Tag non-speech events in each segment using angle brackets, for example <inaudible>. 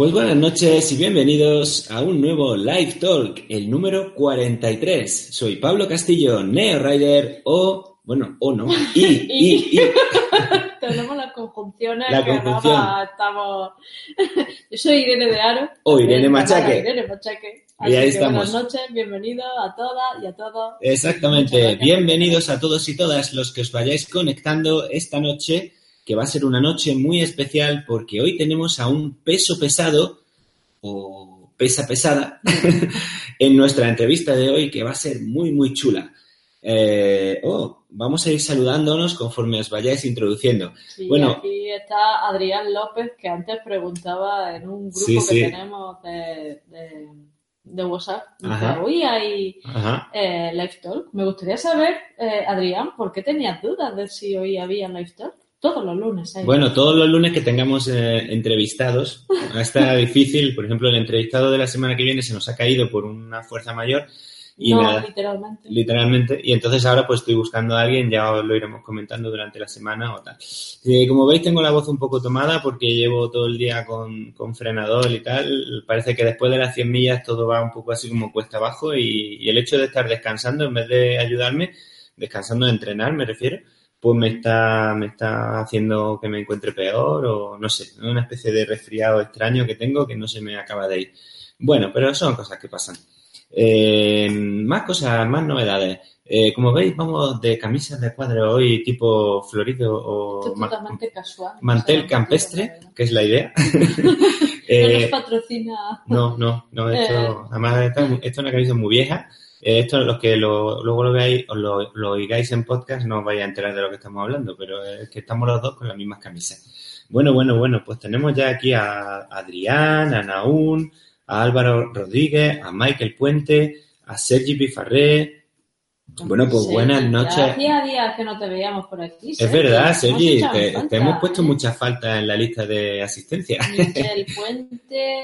Pues buenas noches y bienvenidos a un nuevo Live Talk, el número 43. Soy Pablo Castillo, Neo Rider o, bueno, o no, y, <laughs> y, y. <laughs> Tenemos las conjunciones La que conjunción. estamos... <laughs> Yo soy Irene de Aro. O Irene Machaque. Irene Machaque. Y ahí que estamos. Buenas noches, bienvenidos a todas y a todos. Exactamente. Bienvenidos a todos y todas los que os vayáis conectando esta noche, que va a ser una noche muy especial porque hoy tenemos a un peso pesado o pesa pesada <laughs> en nuestra entrevista de hoy que va a ser muy, muy chula. Eh, oh, vamos a ir saludándonos conforme os vayáis introduciendo. Sí, Bueno. aquí está Adrián López, que antes preguntaba en un grupo Sí, que sí. tenemos de, de, de WhatsApp. Ajá. Hoy hay eh, Live Talk. Me gustaría saber, eh, Adrián, ¿por qué tenías dudas de si hoy había Live Talk? Todos los lunes. Bueno, todos los lunes que tengamos eh, entrevistados, <laughs> está difícil, por ejemplo, el entrevistado de la semana que viene se nos ha caído por una fuerza mayor y no, nada, literalmente. literalmente, y entonces ahora pues estoy buscando a alguien, ya os lo iremos comentando durante la semana o tal. Eh, como veis tengo la voz un poco tomada porque llevo todo el día con, con frenador y tal, parece que después de las 100 millas todo va un poco así como cuesta abajo y, y el hecho de estar descansando en vez de ayudarme, descansando de entrenar me refiero, pues me está, me está haciendo que me encuentre peor o no sé, una especie de resfriado extraño que tengo que no se me acaba de ir. Bueno, pero son cosas que pasan. Eh, más cosas, más novedades. Eh, como veis, vamos de camisas de cuadro hoy tipo florido o Esto es ma- totalmente casual. mantel campestre, no que es la idea. <laughs> nos Eh, patrocina. no, no, no, esto, Eh. además esta, esto es una camisa muy vieja. Eh, esto, los que lo, luego lo veáis o lo, lo oigáis en podcast, no os vais a enterar de lo que estamos hablando, pero es que estamos los dos con las mismas camisas. Bueno, bueno, bueno, pues tenemos ya aquí a Adrián, a Naún, a Álvaro Rodríguez, a Michael Puente, a Sergi Pifarré. Bueno, pues Sí, buenas noches. Hacía días que no te veíamos por aquí. Es verdad, Sergi, te, hemos puesto ¿eh? mucha falta en la lista de asistencia. Michelle <laughs> Puente,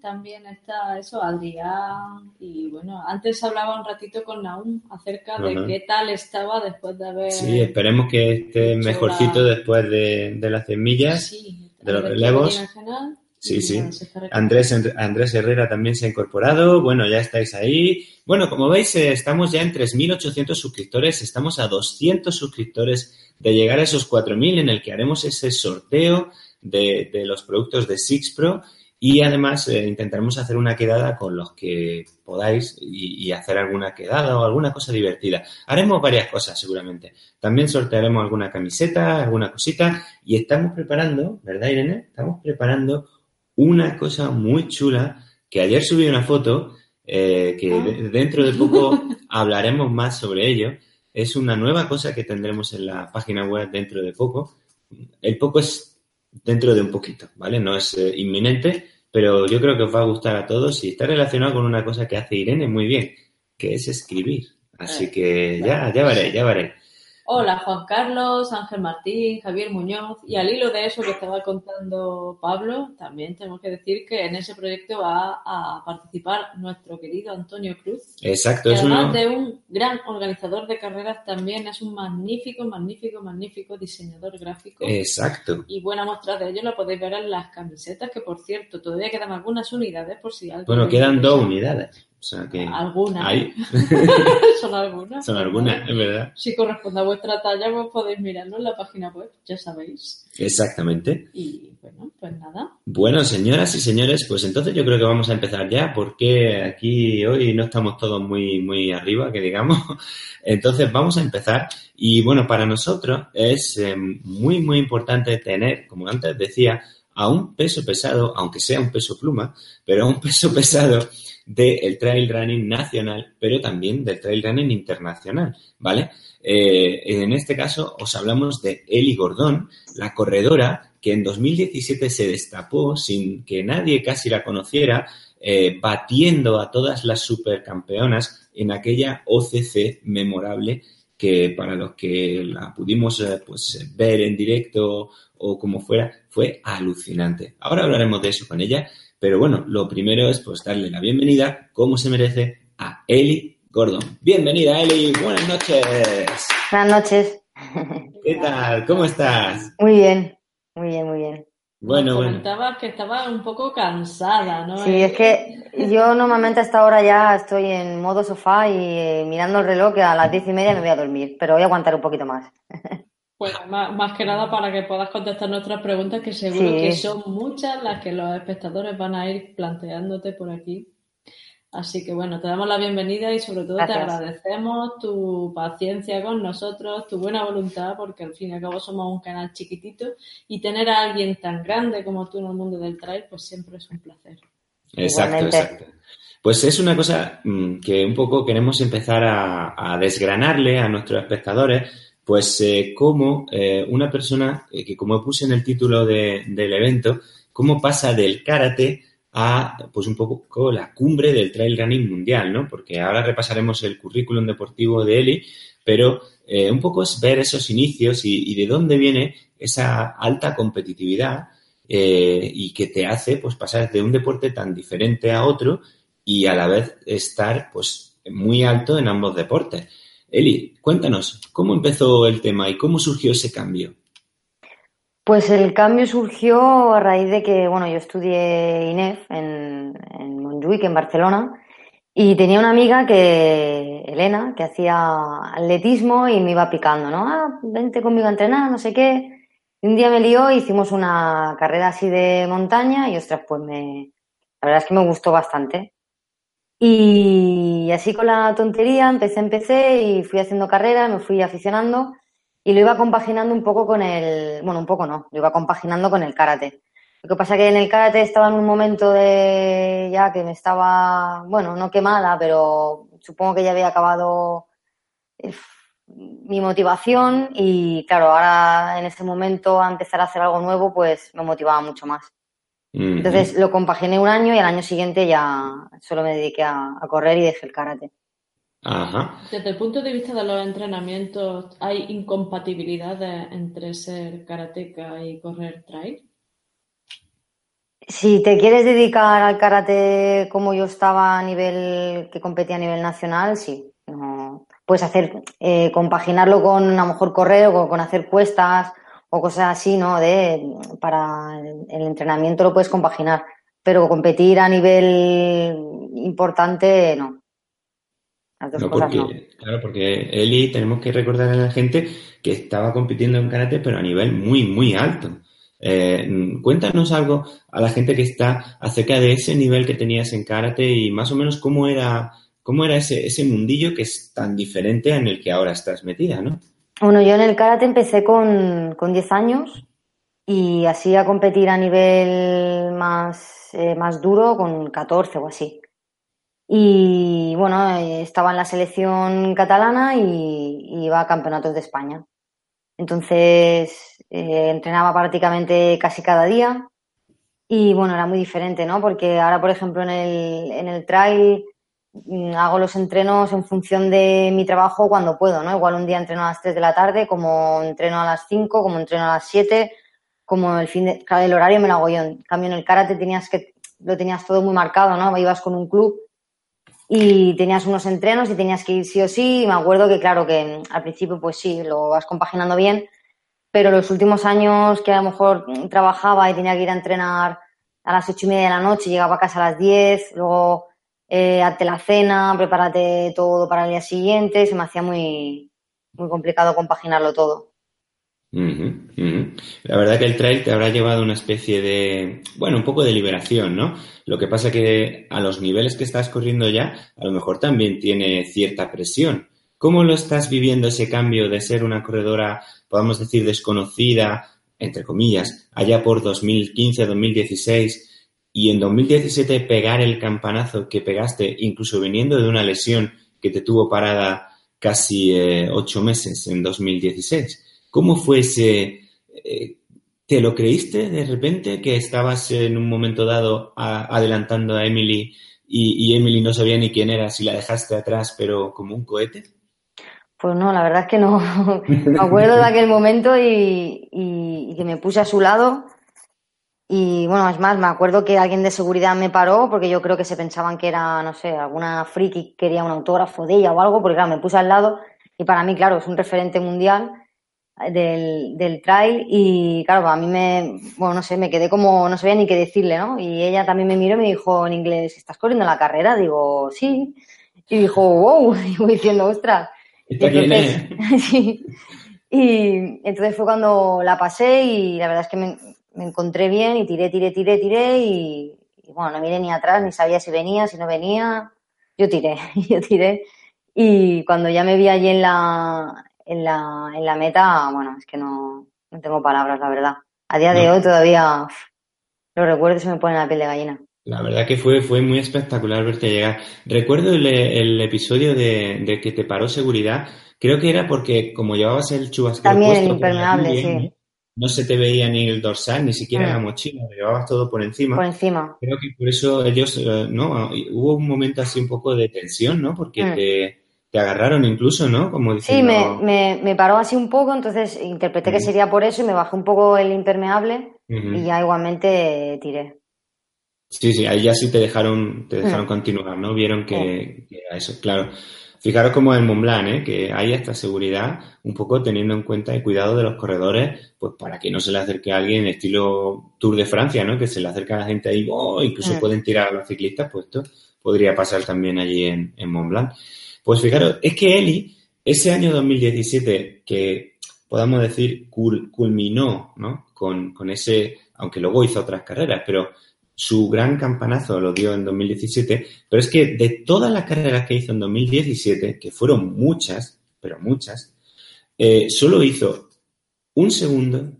también está eso, Adrián. Y bueno, antes hablaba un ratito con Naum acerca de qué tal estaba después de haber. Sí, esperemos que esté mejorcito la- después de, de las 100 millas. Sí, de los relevos. Sí, sí. Andrés, Andrés Herrera también se ha incorporado. Bueno, ya estáis ahí. Bueno, como veis, eh, estamos ya en 3.800 suscriptores. Estamos a 200 suscriptores de llegar a esos 4.000 en el que haremos ese sorteo de, de los productos de Six Pro. Y además eh, intentaremos hacer una quedada con los que podáis y, y hacer alguna quedada o alguna cosa divertida. Haremos varias cosas seguramente. También sortearemos alguna camiseta, alguna cosita. Y estamos preparando, ¿verdad Irene? Estamos preparando una cosa muy chula que ayer subí una foto eh, que Ah. de- dentro de poco <laughs> hablaremos más sobre ello. Es una nueva cosa que tendremos en la página web dentro de poco. El poco es dentro de un poquito, ¿vale? No es eh, inminente, pero yo creo que os va a gustar a todos y está relacionado con una cosa que hace Irene muy bien, que es escribir. Así Eh, que ya, ya veré, ya veré. Hola Juan Carlos, Ángel Martín, Javier Muñoz y al hilo de eso que estaba contando Pablo, también tenemos que decir que en ese proyecto va a participar nuestro querido Antonio Cruz, Exacto, que es además uno... de un gran organizador de carreras también es un magnífico, magnífico, magnífico diseñador gráfico. Exacto. Y buena muestra de ello la podéis ver en las camisetas, que por cierto, todavía quedan algunas unidades por si alguien... Bueno, quedan dos unidades. Sea que Algunas. ahí <laughs> Son algunas. son algunas, es verdad. Si corresponde a vuestra talla, pues podéis mirarlo en la página web, ya sabéis. Exactamente. Y bueno, pues nada. Bueno, señoras y señores, pues entonces yo creo que vamos a empezar ya, porque aquí hoy no estamos todos muy, muy arriba, que digamos. <laughs> Entonces vamos a empezar. Y bueno, para nosotros es eh, muy, muy importante tener, como antes decía, a un peso pesado, aunque sea un peso pluma, pero a un peso <laughs> pesado del trail running nacional, pero también del trail running internacional, ¿vale? Eh, en este caso os hablamos de Eli Gordón, la corredora que en 2017 se destapó sin que nadie casi la conociera, eh, batiendo a todas las supercampeonas en aquella OCC memorable que para los que la pudimos eh, pues, ver en directo o como fuera, fue alucinante. Ahora hablaremos de eso con ella, pero bueno, lo primero es pues darle la bienvenida, como se merece, a Eli Gordon. Bienvenida, Eli, buenas noches. Buenas noches. ¿Qué tal? ¿Cómo estás? Muy bien, muy bien, muy bien. Bueno, comentabas que estaba un poco cansada, ¿no? Sí, es que yo normalmente a esta hora ya estoy en modo sofá y eh, mirando el reloj que a las diez y media me voy a dormir, pero voy a aguantar un poquito más. <laughs> Bueno, más, que nada para que puedas contestar nuestras preguntas, que seguro que son muchas las que los espectadores van a ir planteándote por aquí. Así que bueno, te damos la bienvenida y sobre todo te agradecemos tu paciencia con nosotros, tu buena voluntad, porque al fin y al cabo somos un canal chiquitito y tener a alguien tan grande como tú en el mundo del trail, pues siempre es un placer. Exacto, exacto. Pues es una cosa mm, que un poco queremos empezar a, desgranarle a nuestros espectadores, pues eh, como eh, una persona, eh, que como puse en el título del evento, cómo pasa del karate a pues un poco la cumbre del trail running mundial, ¿no? Porque ahora repasaremos el currículum deportivo de Eli, pero eh, un poco es ver esos inicios y, de dónde viene esa alta competitividad y que te hace pues pasar de un deporte tan diferente a otro y a la vez estar pues muy alto en ambos deportes. Eli, cuéntanos, ¿cómo empezó el tema y cómo surgió ese cambio? Pues el cambio surgió a raíz de que, bueno, yo estudié INEF en, en en Barcelona, y tenía una amiga que, Elena, que hacía atletismo y me iba picando, ¿no? Ah, vente conmigo a entrenar, no sé qué. Y un día me lió, hicimos una carrera así de montaña y, ostras, pues me, la verdad es que me gustó bastante. Y así con la tontería empecé, empecé y fui haciendo carrera, me fui aficionando y lo iba compaginando un poco con el, bueno, un poco no, lo iba compaginando con el karate. Lo que pasa que en el karate estaba en un momento de ya que me estaba, bueno, no quemada, pero supongo que ya había acabado mi motivación y claro, ahora en ese momento a empezar a hacer algo nuevo, pues me motivaba mucho más. Entonces lo compaginé un año y al año siguiente ya solo me dediqué a correr y dejé el karate. Desde el punto de vista de los entrenamientos, ¿hay incompatibilidad entre ser karateca y correr trail? Si te quieres dedicar al karate como yo estaba a nivel, que competía a nivel nacional, sí. puedes hacer, eh, compaginarlo con a lo mejor correr o con hacer cuestas o cosas así, ¿no? De, para el entrenamiento lo puedes compaginar, pero competir a nivel importante, no porque, Claro, porque Eli, tenemos que recordar a la gente que estaba compitiendo en karate, pero a nivel muy, muy alto. Eh, cuéntanos algo a la gente que está acerca de ese nivel que tenías en karate y más o menos cómo era, cómo era ese, ese mundillo que es tan diferente en el que ahora estás metida, ¿no? Bueno, yo en el karate empecé con, con 10 años y así a competir a nivel más, eh, más duro con 14 o así. Y bueno, estaba en la selección catalana y, iba a campeonatos de España. Entonces eh, entrenaba prácticamente casi cada día y bueno, era muy diferente, ¿no? Porque ahora, por ejemplo, en el, en el trail hago los entrenos en función de mi trabajo cuando puedo, ¿no? Igual un día entreno a las 3 de la tarde, como entreno a las 5, como entreno a las 7, como el fin de, claro, el horario me lo hago yo. En cambio, en el karate tenías que, lo tenías todo muy marcado, ¿no? Ibas con un club y tenías unos entrenos y tenías que ir sí o sí. Y me acuerdo que, claro, que al principio, pues sí, lo vas compaginando bien, pero los últimos años que a lo mejor trabajaba y tenía que ir a entrenar a las ocho y media de la noche, llegaba a casa a las diez, luego eh, hazte la cena, prepárate todo para el día siguiente, se me hacía muy, muy complicado compaginarlo todo. La verdad que el trail te habrá llevado una especie de, bueno, un poco de liberación, ¿no? Lo que pasa que a los niveles que estás corriendo ya, a lo mejor también tiene cierta presión. ¿Cómo lo estás viviendo ese cambio de ser una corredora, podemos decir, desconocida, entre comillas, allá por 2015, 2016, y en 2017 pegar el campanazo que pegaste, incluso viniendo de una lesión que te tuvo parada casi eh, ocho meses en 2016? ¿Cómo fue ese, eh, ¿te lo creíste de repente que estabas en un momento dado adelantando a Emily y, Emily no sabía ni quién era, si la dejaste atrás, pero como un cohete? Pues no, la verdad es que no. <laughs> me acuerdo de aquel momento y, que me puse a su lado. Y bueno, es más, me acuerdo que alguien de seguridad me paró porque yo creo que se pensaban que era, no sé, alguna friki quería un autógrafo de ella o algo, porque claro, me puse al lado y para mí, claro, es un referente mundial del, del trail y claro, a mí me, bueno, no sé, me quedé como, no sabía ni qué decirle, ¿no? Y ella también me miró y me dijo en inglés, ¿estás corriendo la carrera? Digo, sí. Y dijo, wow, <laughs> y diciendo, ostras. Entonces, <laughs> sí. Y entonces fue cuando la pasé y la verdad es que me, me encontré bien y tiré, tiré, tiré, tiré y, y, bueno, no miré ni atrás, ni sabía si venía, si no venía. Yo tiré, <laughs> yo tiré. Y cuando ya me vi allí en la, en la, en la meta, bueno, es que no, no tengo palabras, la verdad. A día de hoy todavía uf, los recuerdos se me ponen la piel de gallina. La verdad que fue, fue muy espectacular verte llegar. Recuerdo el, el episodio de, de, que te paró seguridad. Creo que era porque como llevabas el chubasquero También puesto, impermeable, bien, sí. No se te veía ni el dorsal, ni siquiera Mm. la mochila, lo llevabas todo por encima. Por encima. Creo que por eso ellos, eh, ¿no? Hubo un momento así un poco de tensión, ¿no? Porque Mm. te, te agarraron incluso, ¿no? Como Sí, diciendo... me, me, me paró así un poco, entonces interpreté que sería por eso y me bajé un poco el impermeable y ya igualmente tiré. Sí, sí, ahí ya sí te dejaron, te dejaron Mm. continuar, ¿no? Vieron que, que era eso, claro. Fijaros como en Mont Blanc, ¿eh? Que hay esta seguridad, un poco teniendo en cuenta el cuidado de los corredores, pues para que no se le acerque a alguien estilo Tour de Francia, ¿no? Que se le acerca a la gente ahí, oh, incluso pueden tirar a los ciclistas, pues esto podría pasar también allí en, en Mont Blanc. Pues fijaros, es que Eli, ese año 2017, que podamos decir cul- culminó, ¿no? Con, con ese, aunque luego hizo otras carreras, pero su gran campanazo lo dio en 2017, pero es que de todas las carreras que hizo en 2017, que fueron muchas, pero muchas, eh, solo hizo un segundo,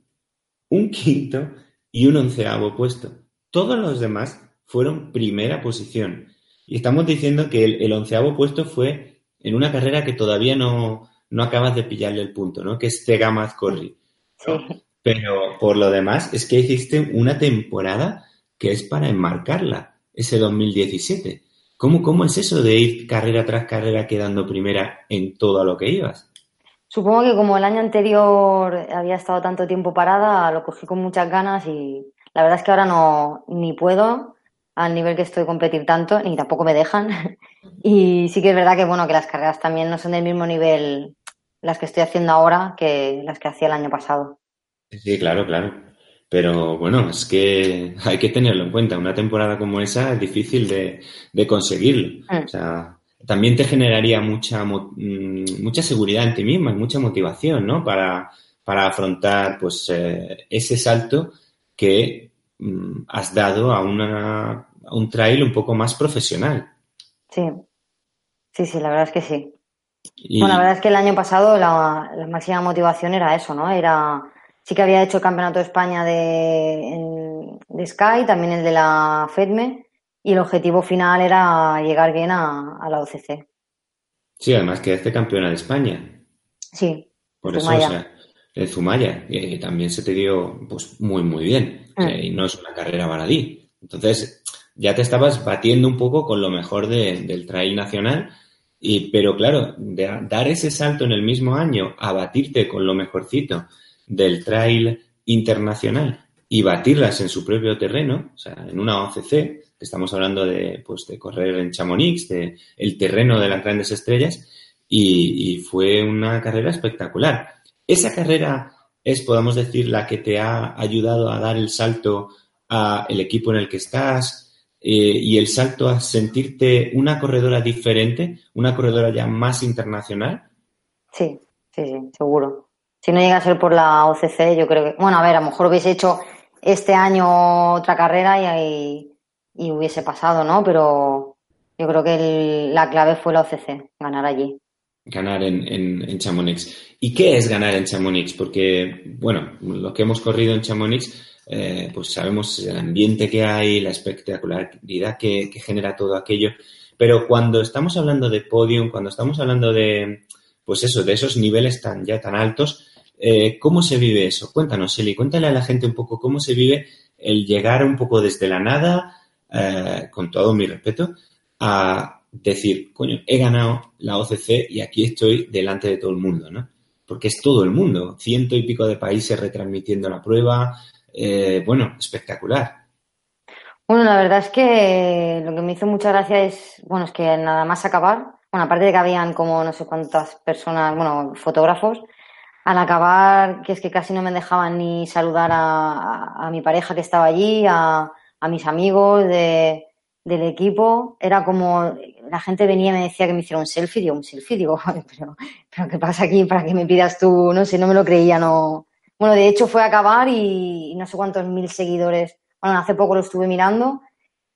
un quinto y un onceavo puesto. Todos los demás fueron primera posición. Y estamos diciendo que el, el onceavo puesto fue en una carrera que todavía no, no acabas de pillarle el punto, ¿no? Que es Tegamaz Corri. Pero por lo demás, es que hiciste una temporada que es para enmarcarla, ese 2017. ¿Cómo, ¿Cómo es eso de ir carrera tras carrera quedando primera en todo lo que ibas? Supongo que como el año anterior había estado tanto tiempo parada, lo cogí con muchas ganas y la verdad es que ahora no ni puedo al nivel que estoy competir tanto, ni tampoco me dejan. <laughs> Y sí que es verdad que bueno, que las carreras también no son del mismo nivel las que estoy haciendo ahora que las que hacía el año pasado. Sí, claro, claro. Pero bueno, es que hay que tenerlo en cuenta. Una temporada como esa es difícil de, de conseguirlo. Mm. O sea, también te generaría mucha, mm, mucha seguridad en ti misma y mucha motivación, ¿no? Para, para afrontar, pues, eh, ese salto que mm, has dado a una, a un trail un poco más profesional. Sí, sí, sí, la verdad es que sí. Y, Bueno, la verdad es que el año pasado la, la máxima motivación era eso, ¿no? Era, sí que había hecho el Campeonato de España de, en- de Sky, también el de la FEDME, y el objetivo final era llegar bien a, a la OCC. sí, además quedaste campeona de España. Sí, Por eso, o sea, el Zumaya, que también se te dio pues muy, muy bien. Mm. y no es una carrera baladí. Entonces, ya te estabas batiendo un poco con lo mejor de- del trail nacional. Y, pero claro, de dar ese salto en el mismo año a batirte con lo mejorcito del trail internacional y batirlas en su propio terreno, o sea, en una OCC, que estamos hablando de, pues, de correr en Chamonix, de el terreno de las grandes estrellas, y, fue una carrera espectacular. Esa carrera es, podamos decir, la que te ha ayudado a dar el salto a el equipo en el que estás eh, y el salto a sentirte una corredora diferente, una corredora ya más internacional. sí, sí, sí, seguro. Si no llega a ser por la OCC, yo creo que, bueno, a ver, a lo mejor hubiese hecho este año otra carrera y, y hubiese pasado, ¿no? Pero yo creo que la clave fue la OCC, ganar allí. ganar en, en, en Chamonix. ¿Y qué es ganar en Chamonix? Porque, bueno, los que hemos corrido en Chamonix, eh, pues sabemos el ambiente que hay, la espectacularidad que genera todo aquello. Pero cuando estamos hablando de podium, cuando estamos hablando de, pues eso, de esos niveles tan ya tan altos, Eh, ¿Cómo se vive eso? Cuéntanos, Eli, cuéntale a la gente un poco cómo se vive el llegar un poco desde la nada, eh, con todo mi respeto, a decir, coño, he ganado la OCC y aquí estoy delante de todo el mundo, ¿no? Porque es todo el mundo, ciento y pico de países retransmitiendo la prueba, eh, bueno, espectacular. Bueno, la verdad es que lo que me hizo mucha gracia es, bueno, es que nada más acabar, bueno, aparte de que habían como no sé cuántas personas, bueno, fotógrafos, al acabar, que es que casi no me dejaban ni saludar a, mi pareja que estaba allí, a, mis amigos de, del equipo, era como la gente venía y me decía que me hiciera un selfie, digo, un selfie, digo, <laughs> pero, pero ¿qué pasa aquí para que me pidas tú? No sé, no me lo creía, no. Bueno, de hecho fue a acabar y no sé cuántos mil seguidores bueno, hace poco lo estuve mirando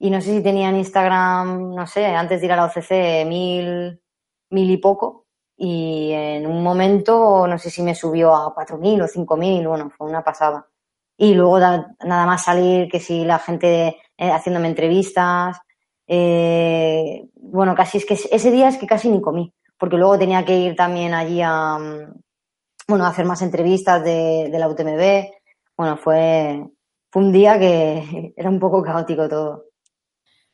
y no sé si tenía en Instagram, no sé, antes de ir a la OCC, mil, mil y poco. Y en un momento, no sé si me subió a cuatro mil o cinco mil, bueno, fue una pasada. Y luego nada más salir, que si la gente eh, haciéndome entrevistas, eh, bueno, casi es que ese día es que casi ni comí, porque luego tenía que ir también allí a, bueno, a hacer más entrevistas de, de la UTMB. Bueno, fue, fue un día que <laughs> era un poco caótico todo.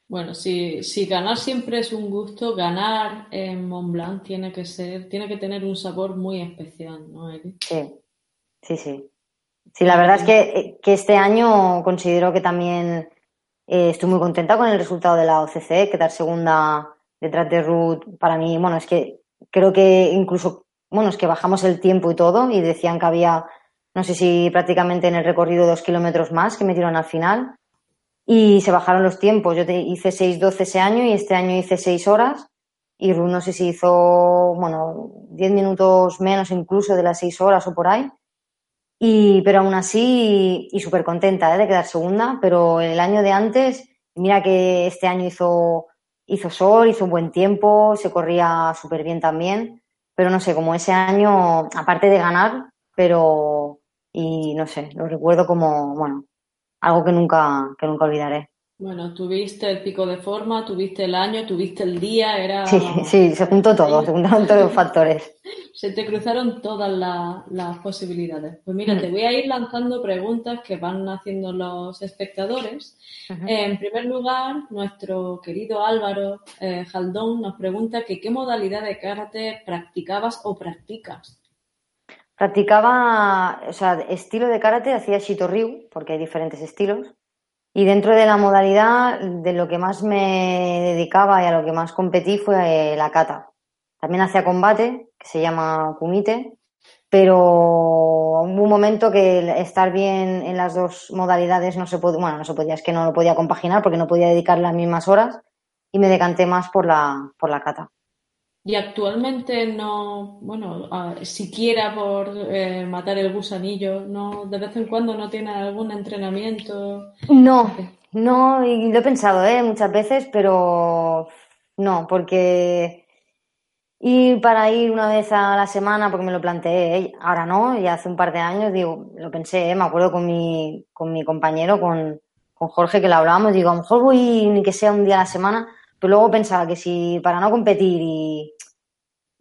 Bueno, si, si ganar siempre es un gusto, ganar en Mont Blanc tiene que ser, tiene que tener un sabor muy especial, ¿no? Sí, sí, sí. Sí, la verdad es que, que este año considero que también eh, estoy muy contenta con el resultado de la OCC, quedar segunda detrás de Ruth, para mí, bueno, es que creo que incluso, bueno, es que bajamos el tiempo y todo y decían que había no sé si prácticamente en el recorrido dos kilómetros más que metieron al final. Y se bajaron los tiempos. Yo hice 6.12 ese año y este año hice 6 horas. Y no sé si hizo, bueno, 10 minutos menos incluso de las 6 horas o por ahí. Y, pero aún así, y súper contenta ¿eh? de quedar segunda. Pero el año de antes, mira que este año hizo, hizo sol, hizo buen tiempo, se corría súper bien también. Pero no sé, como ese año, aparte de ganar, pero y no sé, lo recuerdo como, bueno, algo que nunca, que nunca olvidaré. Bueno, tuviste el pico de forma, tuviste el año, tuviste el día, era... Sí, sí, se juntó todo, se juntaron todos los factores. <laughs> se te cruzaron todas las posibilidades. Pues mira, te mm. voy a ir lanzando preguntas que van haciendo los espectadores. en primer lugar, nuestro querido Álvaro eh, Jaldón nos pregunta que qué modalidad de karate practicabas o practicas. Practicaba, o sea, estilo de karate, hacía Shito-Ryu, porque hay diferentes estilos. Y dentro de la modalidad, de lo que más me dedicaba y a lo que más competí fue la kata. También hacía combate, que se llama kumite, pero hubo un momento que estar bien en las dos modalidades no se podía, bueno, no se podía, es que no lo podía compaginar porque no podía dedicar las mismas horas y me decanté más por la, por la kata. Y actualmente no, bueno, siquiera por eh, matar el gusanillo, no, de vez en cuando no tiene algún entrenamiento. No, no, y lo he pensado, ¿eh? Muchas veces, pero no, porque ir para ir una vez a la semana, porque me lo planteé, ¿eh? ahora no, y hace un par de años, digo, lo pensé, ¿eh? me acuerdo con mi, con mi compañero, con, con Jorge, que lo hablábamos, digo, a lo mejor voy ni que sea un día a la semana, pero luego pensaba que si para no competir y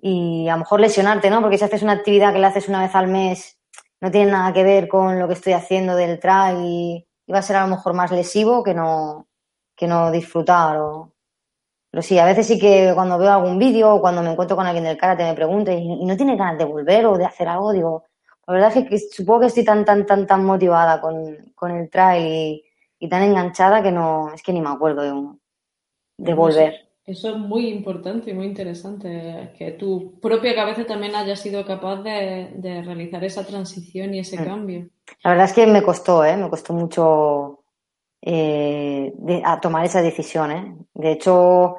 y a lo mejor lesionarte, ¿no? Porque si haces una actividad que la haces una vez al mes, no tiene nada que ver con lo que estoy haciendo del trail y, va a ser a lo mejor más lesivo que no, que no disfrutar. O... Pero sí, a veces sí que cuando veo algún vídeo o cuando me encuentro con alguien del karate me pregunto y, no tiene ganas de volver o de hacer algo, digo, la verdad es que, supongo que estoy tan, tan, tan, tan motivada con, con el trail y, tan enganchada que no, es que ni me acuerdo de, de volver. Eso es muy importante y muy interesante, que tu propia cabeza también haya sido capaz de, realizar esa transición y ese mm. cambio. La verdad es que me costó, ¿eh? me costó mucho eh, a tomar esa decisión. ¿eh? De hecho,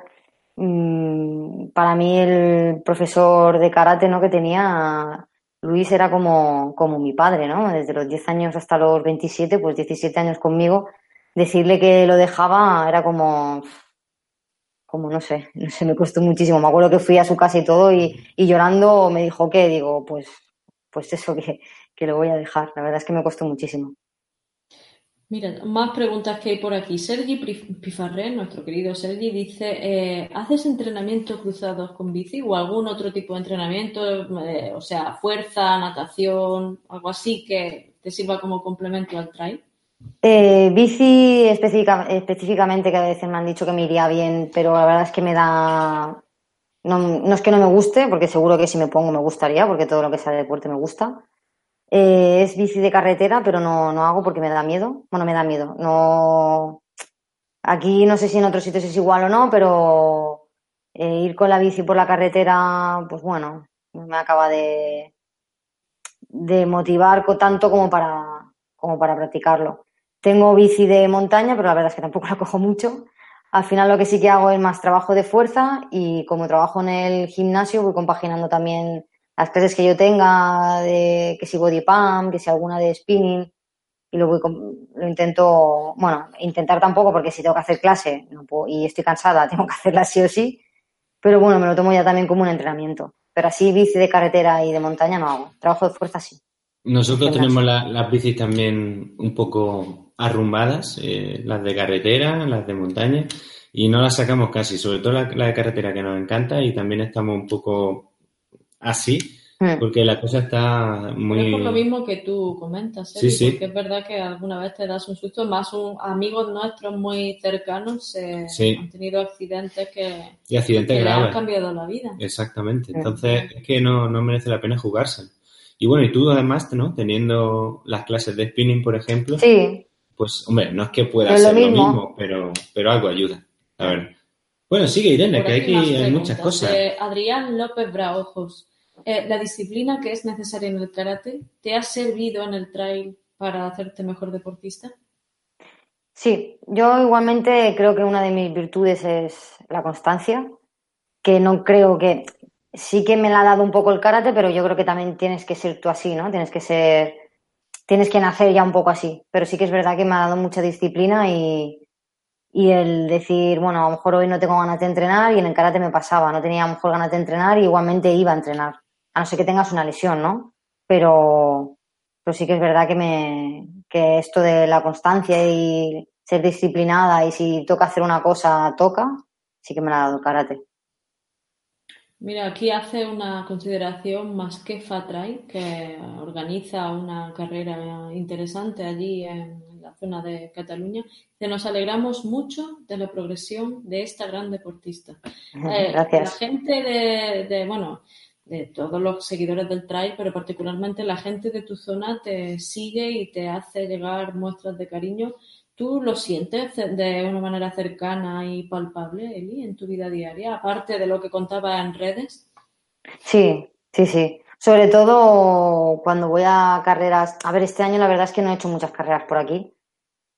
mm, para mí el profesor de karate ¿no? que tenía, Luis, era como, como mi padre, ¿no? Desde los 10 años hasta los 27, pues 17 años conmigo, decirle que lo dejaba era como como no sé, no sé, me costó muchísimo. Me acuerdo que fui a su casa y todo y, llorando me dijo que, digo, pues, pues eso, que, que lo voy a dejar. La verdad es que me costó muchísimo. Mira, más preguntas que hay por aquí. Sergi Pifarré, nuestro querido Sergi, dice, eh, ¿haces entrenamientos cruzados con bici o algún otro tipo de entrenamiento, eh, o sea, fuerza, natación, algo así que te sirva como complemento al trail? Eh, bici específicamente, que a veces me han dicho que me iría bien, pero la verdad es que me da... No, es que no me guste, porque seguro que si me pongo me gustaría, porque todo lo que sea de deporte me gusta eh, es bici de carretera, pero no, no hago porque me da miedo. Bueno, me da miedo. No. Aquí no sé si en otros sitios es igual o no, pero eh, ir con la bici por la carretera, pues bueno, me acaba de, de motivar tanto como para, como para practicarlo. Tengo bici de montaña, pero la verdad es que tampoco <laughs> la cojo mucho. Al final lo que sí que hago es más trabajo de fuerza y como trabajo en el gimnasio voy compaginando también las clases que yo tenga de que si body pump, que si alguna de spinning, y lo, voy, lo intento, bueno, intentar tampoco porque si tengo que hacer clase no puedo, y estoy cansada, <laughs> tengo que hacerla sí o sí, pero bueno, me lo tomo ya también como un entrenamiento. Pero así bici de carretera y de montaña no hago, trabajo de fuerza sí. Nosotros tenemos las bicis también un poco arrumbadas, eh, las de carretera, las de montaña, y no las sacamos casi, sobre todo la, la de carretera que nos encanta y también estamos un poco así, hmm. porque la cosa está muy... Es por lo mismo que tú comentas, ¿eh? sí, porque es verdad que alguna vez te das un susto, más un, amigos nuestros muy cercanos se han tenido accidentes que, y accidentes graves. han cambiado la vida. Exactamente, entonces es que no, no merece la pena jugarse. Y bueno, y tú además, ¿no? Teniendo las clases de spinning, por ejemplo, sí. pues hombre, no es que pueda ser lo mismo, pero, pero algo ayuda. A ver. Bueno, sigue Irene, que hay, que, hay muchas cosas. Adrián López Braojos. Eh, ¿La disciplina que es necesaria en el karate te ha servido en el trail para hacerte mejor deportista? Sí, yo igualmente creo que una de mis virtudes es la constancia, que no creo que sí que me la ha dado un poco el karate, pero yo creo que también tienes que ser tú así, ¿no? Tienes que ser, tienes que nacer ya un poco así, pero sí que es verdad que me ha dado mucha disciplina y, y el decir, bueno, a lo mejor hoy no tengo ganas de entrenar y en el karate me pasaba, no tenía a lo mejor ganas de entrenar y igualmente iba a entrenar, a no ser que tengas una lesión, ¿no? Pero, pero sí que es verdad que, me, que esto de la constancia y ser disciplinada y si toca hacer una cosa, toca, sí que me la ha dado el karate. Mira, aquí hace una consideración más que Fatray, que organiza una carrera interesante allí en la zona de Cataluña. Que nos alegramos mucho de la progresión de esta gran deportista. Eh. La gente de, bueno, de todos los seguidores del trail, pero particularmente la gente de tu zona te sigue y te hace llegar muestras de cariño ¿Tú lo sientes de una manera cercana y palpable, Eli, en tu vida diaria, aparte de lo que contaba en redes? Sí, sí, sí. Sobre todo cuando voy a carreras. A ver, este año la verdad es que no he hecho muchas carreras por aquí.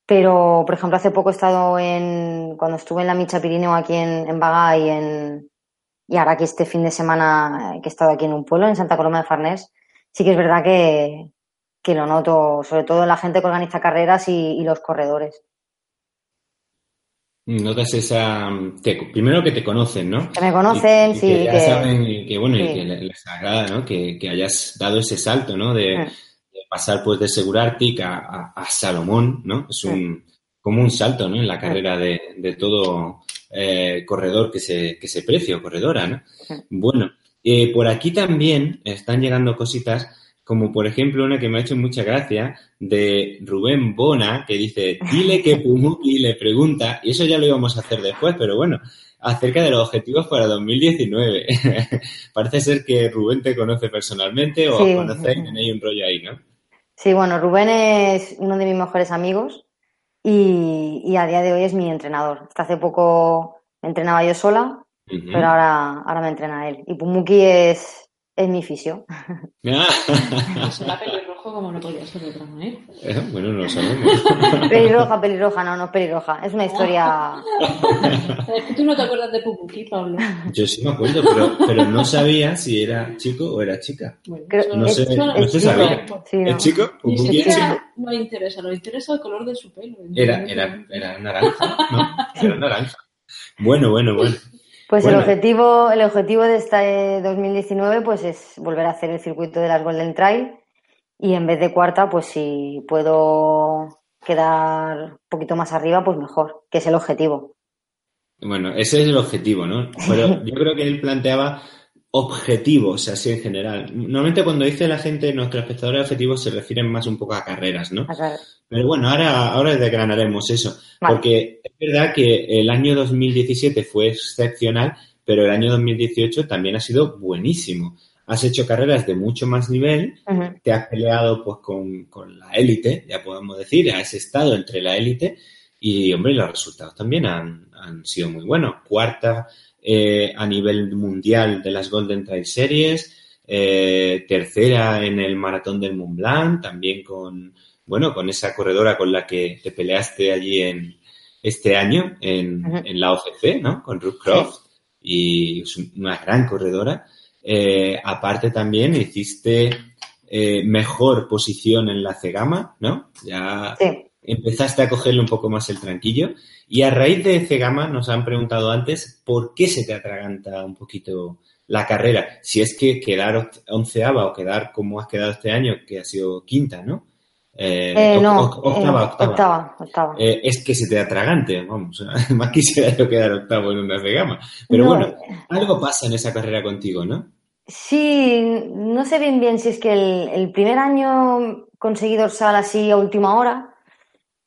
Pero, por ejemplo, hace poco he estado en. Cuando estuve en la Micha Pirineo aquí en, en y en. Y ahora que este fin de semana que he estado aquí en un pueblo, en Santa Coloma de Farnés, sí que es verdad que, que lo noto, sobre todo en la gente que organiza carreras y, los corredores. Notas esa. primero que te conocen, ¿no? Que me conocen, sí. Que ya saben que, bueno, y que les agrada, ¿no? Que, hayas dado ese salto, ¿no? De, pasar, pues, de Segurartic a, a, Salomón, ¿no? Es un. como un salto, ¿no? En la carrera de, todo eh, corredor que se, que se precia o corredora, ¿no? Bueno, eh, por aquí también están llegando cositas como por ejemplo una que me ha hecho mucha gracia de Rubén Bona, que dice, dile que Pumuki le pregunta, y eso ya lo íbamos a hacer después, pero bueno, acerca de los objetivos para 2019. <laughs> Parece ser que Rubén te conoce personalmente o os conocéis, tenéis un rollo ahí, ¿no? Sí, bueno, Rubén es uno de mis mejores amigos y, a día de hoy es mi entrenador. Hasta hace poco me entrenaba yo sola, pero ahora, ahora me entrena él. Y Pumuki es, es mi fisio. <laughs> Será pelirrojo como no podía ser de otra manera. Eh, bueno, no lo sabemos. pelirroja, pelirroja, no, no es pelirroja. Es una historia. <laughs> es que tú no te acuerdas de Pupuki, Pablo. Yo sí me acuerdo, pero, pero no sabía si era chico o era chica. Bueno, no, sé, no se sabía. ¿Es chico? ¿Pupuki es chico? No le interesa, le interesa el color de su pelo. Era, era, era naranja, ¿no? Era naranja. Bueno, bueno, bueno. Pues el objetivo, el objetivo de este 2019 pues es volver a hacer el circuito de las Golden Trail y en vez de cuarta, pues si puedo quedar un poquito más arriba, pues mejor, que es el objetivo. Bueno, ese es el objetivo, ¿no? Pero <laughs> yo creo que él planteaba objetivos, así en general. Normalmente cuando dice la gente nuestros espectadores objetivos se refieren más un poco a carreras, ¿no? Pero bueno, ahora, ahora desgranaremos eso. Porque es verdad que el año 2017 fue excepcional, pero el año 2018 también ha sido buenísimo. Has hecho carreras de mucho más nivel, te has peleado pues con, con la élite, ya podemos decir, has estado entre la élite y, hombre, los resultados también han, han sido muy buenos. Cuarta eh, a nivel mundial de las Golden Trail Series, eh, tercera en el Maratón del Mont Blanc, también con, bueno, con esa corredora con la que te peleaste allí en este año en, en la OCC, ¿no? Con Ruth Croft. Y es una gran corredora. Eh, aparte también hiciste eh, mejor posición en la Cegama, ¿no? Ya empezaste a cogerle un poco más el tranquillo. Y a raíz de Cegama nos han preguntado antes por qué se te atraganta un poquito la carrera. Si es que quedar onceava o quedar como has quedado este año, que ha sido quinta, ¿no? Eh, eh no, octava, eh, octava. octava, eh, es que se te atragante, vamos. <laughs> Más quisiera yo quedar octavo en una Cegama. Pero bueno, algo pasa en esa carrera contigo, ¿no? Sí, no sé bien bien si es que el, el primer año conseguí dorsal así a última hora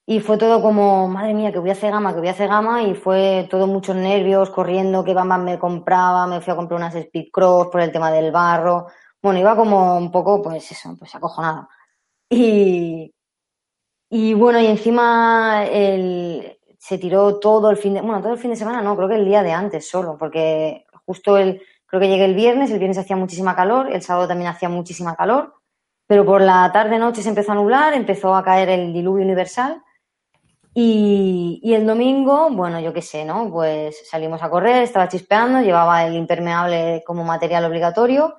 y fue todo como, madre mía, que voy a hacer gama, que voy a hacer gama, y fue todo muchos nervios, corriendo, que Bamba me compraba, me fui a comprar unas Speedcross por el tema del barro. Bueno, iba como un poco, pues eso, pues acojonada. Y, y bueno, y encima el, se tiró todo el fin de, bueno, todo el fin de semana, no, creo que el día de antes solo, porque justo el, creo que llegué el viernes, el viernes hacía muchísima calor, el sábado también hacía muchísima calor, pero por la tarde-noche se empezó a nublar, empezó a caer el diluvio universal y, el domingo, bueno, yo qué sé, ¿no? Pues salimos a correr, estaba chispeando, llevaba el impermeable como material obligatorio,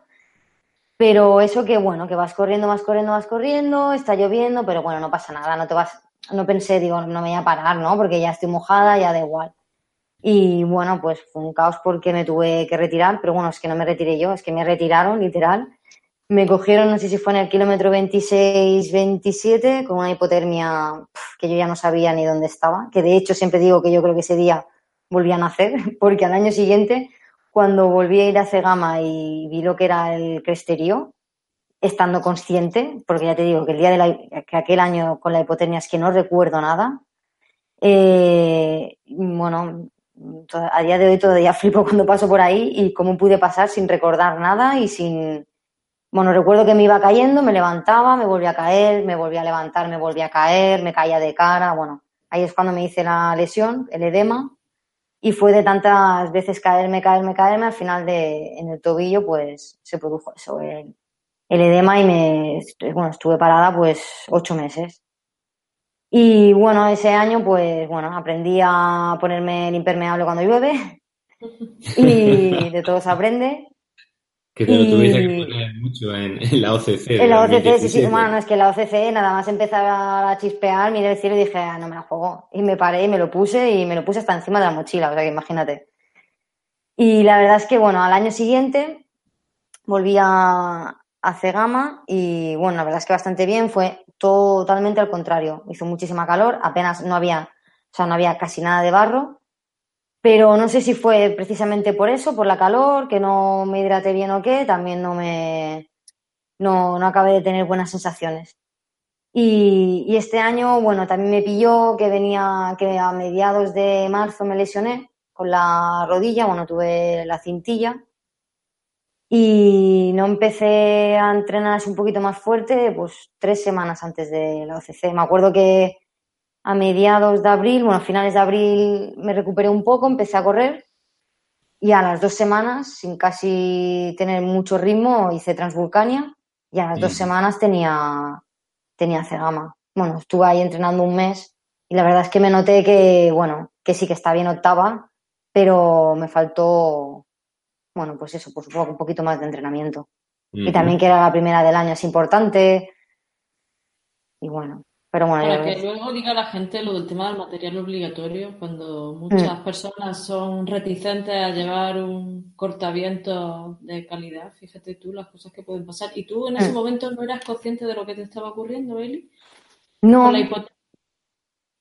pero eso que, bueno, que vas corriendo, vas corriendo, vas corriendo, está lloviendo, pero bueno, no pasa nada, no te vas, no pensé, digo, no me voy a parar, ¿no? Porque ya estoy mojada, ya da igual. Y bueno, pues fue un caos porque me tuve que retirar, pero bueno, es que no me retiré yo, es que me retiraron, literal. Me cogieron, no sé si fue en el kilómetro 26-27, con una hipotermia que yo ya no sabía ni dónde estaba, que de hecho siempre digo que yo creo que ese día volví a nacer, <laughs> porque al año siguiente, cuando volví a ir a Cegama y vi lo que era el cresterío, estando consciente, porque ya te digo que el día de aquel año con la hipotermia es que no recuerdo nada, eh, bueno, a día de hoy todavía <laughs> flipo cuando paso por ahí y cómo pude pasar sin recordar nada y sin, bueno, recuerdo que me iba cayendo, me levantaba, me volvía a caer, me volvía a levantar, me volvía a caer, me caía de cara. Bueno, ahí es cuando me hice la lesión, el edema. Y fue de tantas veces caerme, caerme, caerme, al final de, en el tobillo, pues se produjo eso, el, edema y me, bueno, estuve parada pues ocho meses. Y bueno, ese año, pues bueno, aprendí a ponerme el impermeable cuando llueve <laughs> y de todo se aprende. Que te lo que poner mucho en, la OCC. En la OCC, sí, sí. Bueno, es que la OCC nada más empezaba a chispear, miré el cielo y dije, ah, no me la juego. Y me paré y me lo puse y me lo puse hasta encima de la mochila, o sea que imagínate. Y la verdad es que, bueno, al año siguiente volví a, a Cegama y, bueno, la verdad es que bastante bien. Fue totalmente al contrario. Hizo muchísima calor, apenas no había, o sea, no había casi nada de barro pero no sé si fue precisamente por eso, por la calor, que no me hidraté bien o qué, también no me no, no acabé de tener buenas sensaciones. Y, este año, bueno, también me pilló que venía, que a mediados de marzo me lesioné con la rodilla, bueno, tuve la cintilla y no empecé a entrenar un poquito más fuerte, pues tres semanas antes de la OCC. Me acuerdo que a mediados de abril, bueno, a finales de abril me recuperé un poco, empecé a correr y a las dos semanas, sin casi tener mucho ritmo, hice Transvulcania y a las dos semanas tenía, tenía Cegama. Bueno, estuve ahí entrenando un mes y la verdad es que me noté que, bueno, que sí que está bien octava, pero me faltó, bueno, pues eso, pues un poquito más de entrenamiento. Y también que era la primera del año, es importante. Y bueno, pero bueno, Para que luego diga la gente lo del tema del material obligatorio, cuando muchas mm. personas son reticentes a llevar un cortaviento de calidad, fíjate tú las cosas que pueden pasar. ¿Y tú en ese mm. momento no eras consciente de lo que te estaba ocurriendo, Eli? No,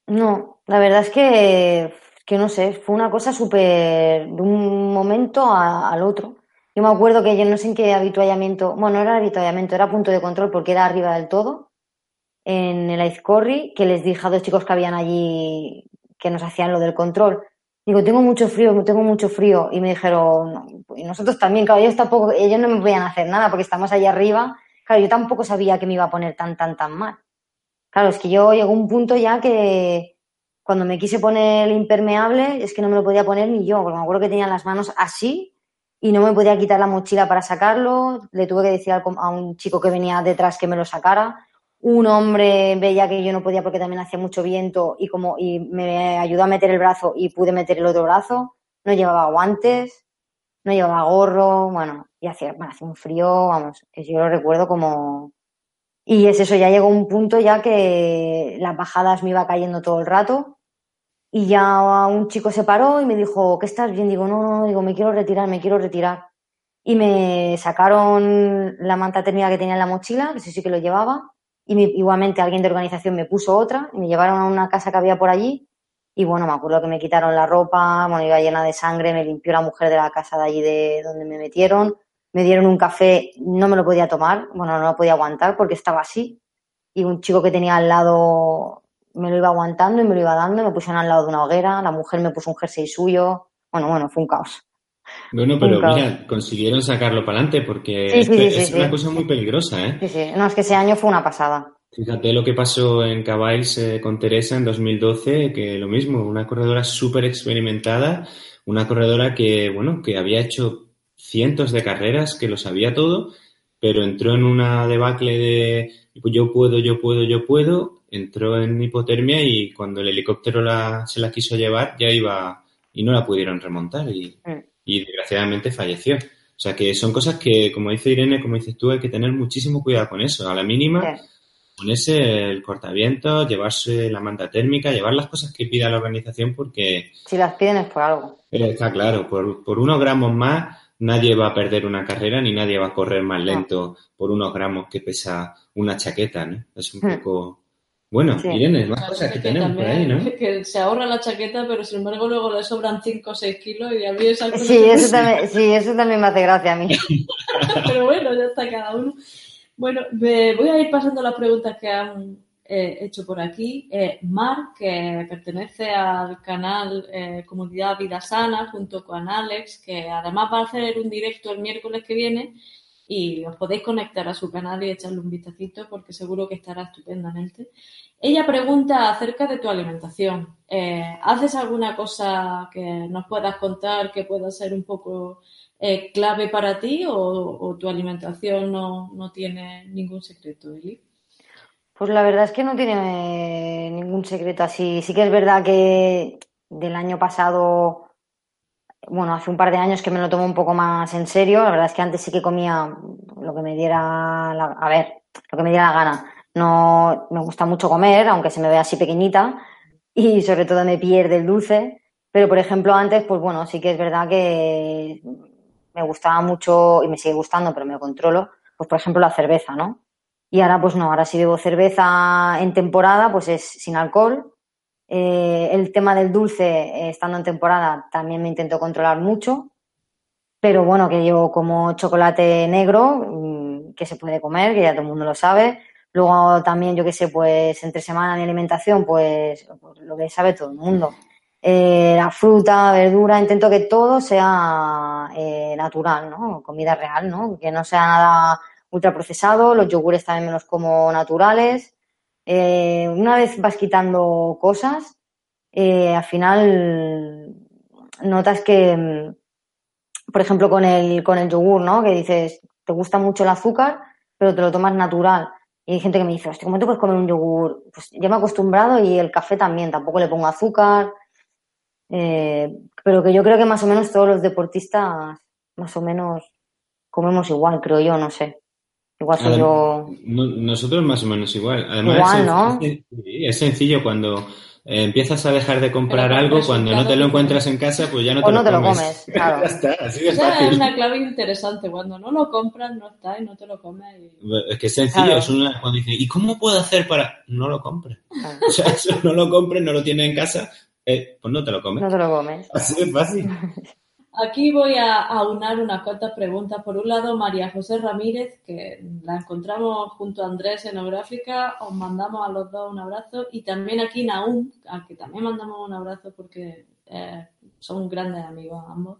No, la verdad es que, que no sé, fue una cosa súper de un momento a- al otro. Yo me acuerdo que yo no sé en qué habituallamiento, bueno, no era habituallamiento, era punto de control porque era arriba del todo, en el Aizcorri, que les dije a dos chicos que habían allí que nos hacían lo del control. Digo, tengo mucho frío, tengo mucho frío. Y me dijeron, y nosotros también, claro, ellos tampoco, ellos no me podían hacer nada porque estamos allá arriba. Claro, yo tampoco sabía que me iba a poner tan, tan, tan mal. Claro, es que yo llegó un punto ya que cuando me quise poner el impermeable, es que no me lo podía poner ni yo, porque me acuerdo que tenía las manos así y no me podía quitar la mochila para sacarlo. Le tuve que decir a un chico que venía detrás que me lo sacara. Un hombre veía que yo no podía porque también hacía mucho viento y como y me ayudó a meter el brazo y pude meter el otro brazo. No llevaba guantes, no llevaba gorro, bueno, y hacía, bueno, hacía un frío, vamos, que yo lo recuerdo como... Y es eso, ya llegó un punto ya que las bajadas me iba cayendo todo el rato y ya un chico se paró y me dijo, ¿qué estás bien? Digo, no, no, digo, me quiero retirar, me quiero retirar. Y me sacaron la manta térmica que tenía en la mochila, que eso sí que lo llevaba, y me- igualmente alguien de organización me puso otra, y me llevaron a una casa que había por allí, y bueno, me acuerdo que me quitaron la ropa, bueno, iba llena de sangre, me limpió la mujer de la casa de allí de donde me metieron, me dieron un café, no me lo podía tomar, bueno, no lo podía aguantar porque estaba así, y un chico que tenía al lado me lo iba aguantando y me lo iba dando, me pusieron al lado de una hoguera, la mujer me puso un jersey suyo, bueno, bueno, fue un caos. Bueno, pero mira, consiguieron sacarlo para adelante porque Sí, sí, esto sí, es una cosa muy peligrosa, ¿eh? Sí, sí, no, es que ese año fue una pasada. Fíjate lo que pasó en Caballs eh, con Teresa en 2012, que lo mismo, una corredora súper experimentada, una corredora que, bueno, que había hecho cientos de carreras, que lo sabía todo, pero entró en una debacle de yo puedo, yo puedo, yo puedo, entró en hipotermia y cuando el helicóptero la, se la quiso llevar ya iba y no la pudieron remontar y, Mm. Y desgraciadamente falleció. O sea que son cosas que, como dice Irene, como dices tú, hay que tener muchísimo cuidado con eso. A la mínima, Sí. ponerse el cortavientos, llevarse la manta térmica, llevar las cosas que pida la organización porque Si las piden es por algo. eh, está claro, por, por unos gramos más nadie va a perder una carrera ni nadie va a correr más lento por unos gramos que pesa una chaqueta, ¿no? Es un Hmm. poco... Bueno, Sí. Irene, más cosas es que que tenemos por ahí, ¿no? Que se ahorra la chaqueta, pero sin embargo luego le sobran 5 o 6 kilos y a mí esa cosa Sí, que- eso también, sí, eso también me hace gracia a mí. <laughs> Pero bueno, ya está cada uno. Bueno, me voy a ir pasando las preguntas que han eh, hecho por aquí. Eh, Mar, que pertenece al canal eh, Comunidad Vida Sana, junto con Alex, que además va a hacer un directo el miércoles que viene y os podéis conectar a su canal y echarle un vistacito porque seguro que estará estupendamente. Ella pregunta acerca de tu alimentación. Eh, ¿Haces alguna cosa que nos puedas contar que pueda ser un poco eh, clave para ti o, o tu alimentación no, no tiene ningún secreto, Eli? Pues la verdad es que no tiene ningún secreto así. Sí que es verdad que del año pasado, bueno, hace un par de años que me lo tomo un poco más en serio. La verdad es que antes sí que comía lo que me diera la, a ver, lo que me diera la gana. No me gusta mucho comer, aunque se me vea así pequeñita, y sobre todo me pierde el dulce. Pero por ejemplo, antes, pues bueno, sí que es verdad que me gustaba mucho y me sigue gustando, pero me lo controlo. Pues por ejemplo, la cerveza, ¿no? Y ahora, pues no, ahora si bebo cerveza en temporada, pues es sin alcohol. Eh, el tema del dulce, eh, estando en temporada, también me intento controlar mucho. Pero bueno, que yo como chocolate negro, mm, que se puede comer, que ya todo el mundo lo sabe. Luego también, yo qué sé, pues entre semana mi alimentación, pues, pues, lo que sabe todo el mundo. Eh, la fruta, verdura, intento que todo sea eh, natural, ¿no? Comida real, ¿no? Que no sea nada ultraprocesado, los yogures también me los como naturales. Eh, una vez vas quitando cosas, eh, al final notas que, mm, por ejemplo, con el, con el yogur, ¿no? Que dices, te gusta mucho el azúcar, pero te lo tomas natural. Y hay gente que me dice, hostia, ¿cómo te puedes comer un yogur? Pues ya me he acostumbrado y el café también, tampoco le pongo azúcar. Eh, pero que yo creo que más o menos todos los deportistas, más o menos, comemos igual, creo yo, no sé. Igual soy Adem- yo. no- nosotros más o menos igual. Además, Igual, es, ¿no? sí, es sencillo cuando eh, empiezas a dejar de comprar Pero algo, cuando no te lo encuentras en casa, pues ya no O te, no lo, te lo comes. comes, claro. <laughs> ya está, así de Esa es fácil. una clave interesante. Cuando no lo compras, no está y no te lo comes. y- Es que es sencillo, Claro. es una, cuando dice, ¿y cómo puedo hacer para...? No lo compres. Claro. <laughs> O sea, eso no lo compres, no lo tienes en casa, eh, pues no te lo comes. No te lo comes. Así de fácil. <laughs> Aquí voy a aunar unas cuantas preguntas. Por un lado, María José Ramírez, que la encontramos junto a Andrés en Geográfica. Os mandamos a los dos un abrazo. Y también aquí Naum, al que también mandamos un abrazo porque eh, son grandes amigos ambos.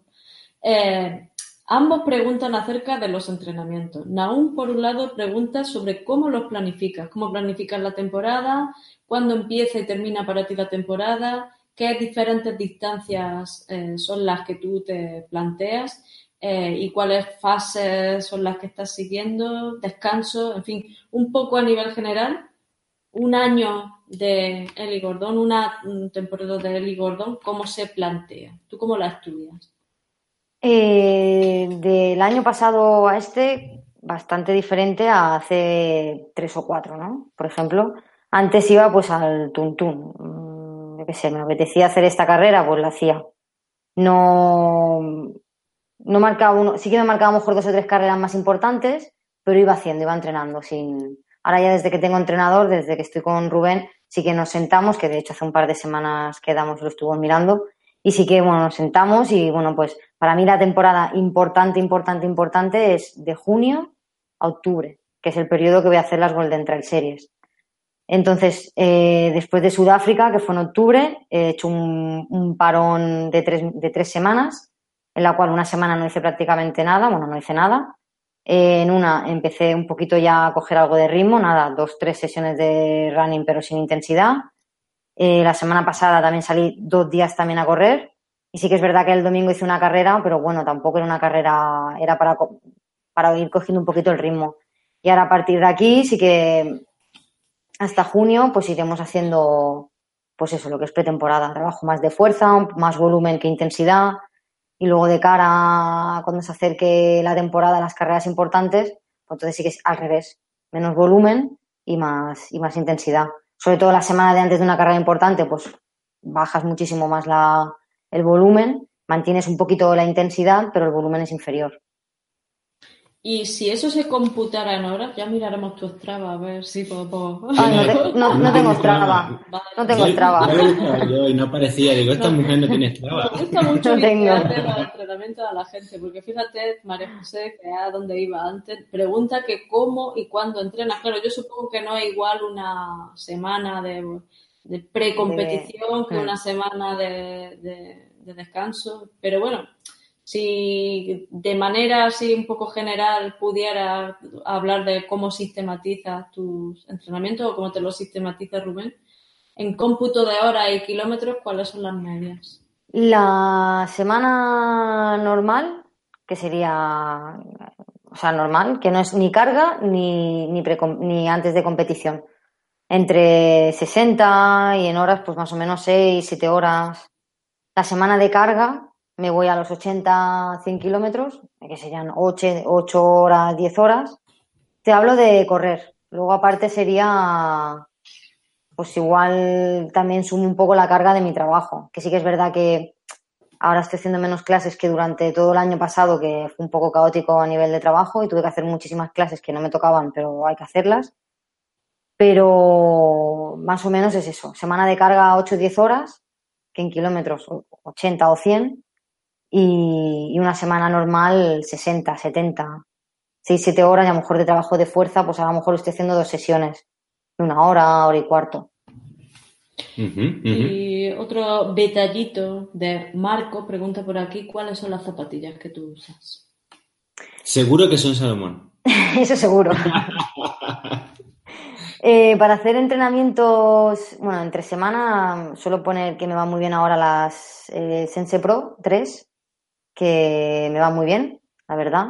Eh, ambos preguntan acerca de los entrenamientos. Naum, por un lado, pregunta sobre cómo los planificas, cómo planificas la temporada, cuándo empieza y termina para ti la temporada, qué diferentes distancias eh, son las que tú te planteas eh, y cuáles fases son las que estás siguiendo, descanso, en fin, un poco a nivel general. Un año de Eli Gordón, una temporada de Eli Gordón, ¿cómo se plantea? ¿Tú cómo la estudias? Eh, del año pasado a este, bastante diferente a hace tres o cuatro, ¿no? Por ejemplo, antes iba pues al tuntún. Yo qué sé, me apetecía hacer esta carrera, pues la hacía. No, no marcaba uno, sí que me marcaba a mejor dos o tres carreras más importantes, pero iba haciendo, iba entrenando sin. Ahora ya desde que tengo entrenador, desde que estoy con Rubén, sí que nos sentamos, que de hecho hace un par de semanas quedamos, lo estuvo mirando, y sí que, bueno, nos sentamos y, bueno, pues para mí la temporada importante, importante, importante es de junio a octubre, que es el periodo que voy a hacer las Golden Trail Series. Entonces, eh, después de Sudáfrica, que fue en octubre, he hecho un, parón de tres, semanas, en la cual una semana no hice prácticamente nada, bueno, no hice nada. Eh, en una empecé un poquito ya a coger algo de ritmo, nada, dos, tres sesiones de running, pero sin intensidad. Eh, la semana pasada también salí dos días también a correr. Y sí que es verdad que el domingo hice una carrera, pero bueno, tampoco era una carrera, era para, para ir cogiendo un poquito el ritmo. Y ahora a partir de aquí sí que hasta junio pues iremos haciendo pues eso, lo que es pretemporada, trabajo más de fuerza, más volumen que intensidad. Y luego de cara a cuando se acerque la temporada, las carreras importantes, pues entonces sí que es al revés, menos volumen y más, y más intensidad. Sobre todo la semana de antes de una carrera importante, pues bajas muchísimo más la, el volumen, mantienes un poquito la intensidad, pero el volumen es inferior. Y si eso se computara en horas, ya miraremos tu Strava a ver si podemos... Ay, no, te- no- no tengo Strava. Vale. No tengo Yo- Strava. yo y no aparecía. Digo, esta mujer no tiene Strava. Me gusta mucho <laughs> No tengo. los entrenamientos a la gente, porque fíjate, María José, que es a donde iba antes, pregunta que cómo y cuándo entrenas. Claro, yo supongo que no es igual una semana de, de precompetición que De- una semana de, de- de descanso, pero bueno, si de manera así un poco general pudiera hablar de cómo sistematizas tus entrenamientos o cómo te los sistematiza Rubén, en cómputo de horas y kilómetros, ¿cuáles son las medias? La semana normal, que sería, o sea, normal, que no es ni carga ni, ni, ni antes de competición. Entre 60 y en horas, pues más o menos 6, 7 horas. La semana de carga me voy a los 80, 100 kilómetros, que serían 8, 8 horas, 10 horas. Te hablo de correr. Luego aparte sería, pues igual también sumo un poco la carga de mi trabajo, que sí que es verdad que ahora estoy haciendo menos clases que durante todo el año pasado, que fue un poco caótico a nivel de trabajo y tuve que hacer muchísimas clases que no me tocaban, pero hay que hacerlas. Pero más o menos es eso, semana de carga 8 o 10 horas, que en kilómetros o- 80 o 100, y, y una semana normal 60, 70, 6, 7 horas y a lo mejor de trabajo de fuerza, pues a lo mejor estoy haciendo dos sesiones, de una hora, hora y cuarto. Y otro detallito de Marco pregunta por aquí cuáles son las zapatillas que tú usas. Seguro que son Salomón. <laughs> Eso seguro. <laughs> Eh, para hacer entrenamientos, bueno, entre semana suelo poner que me van muy bien ahora las eh, Sense Pro 3, que me van muy bien, la verdad.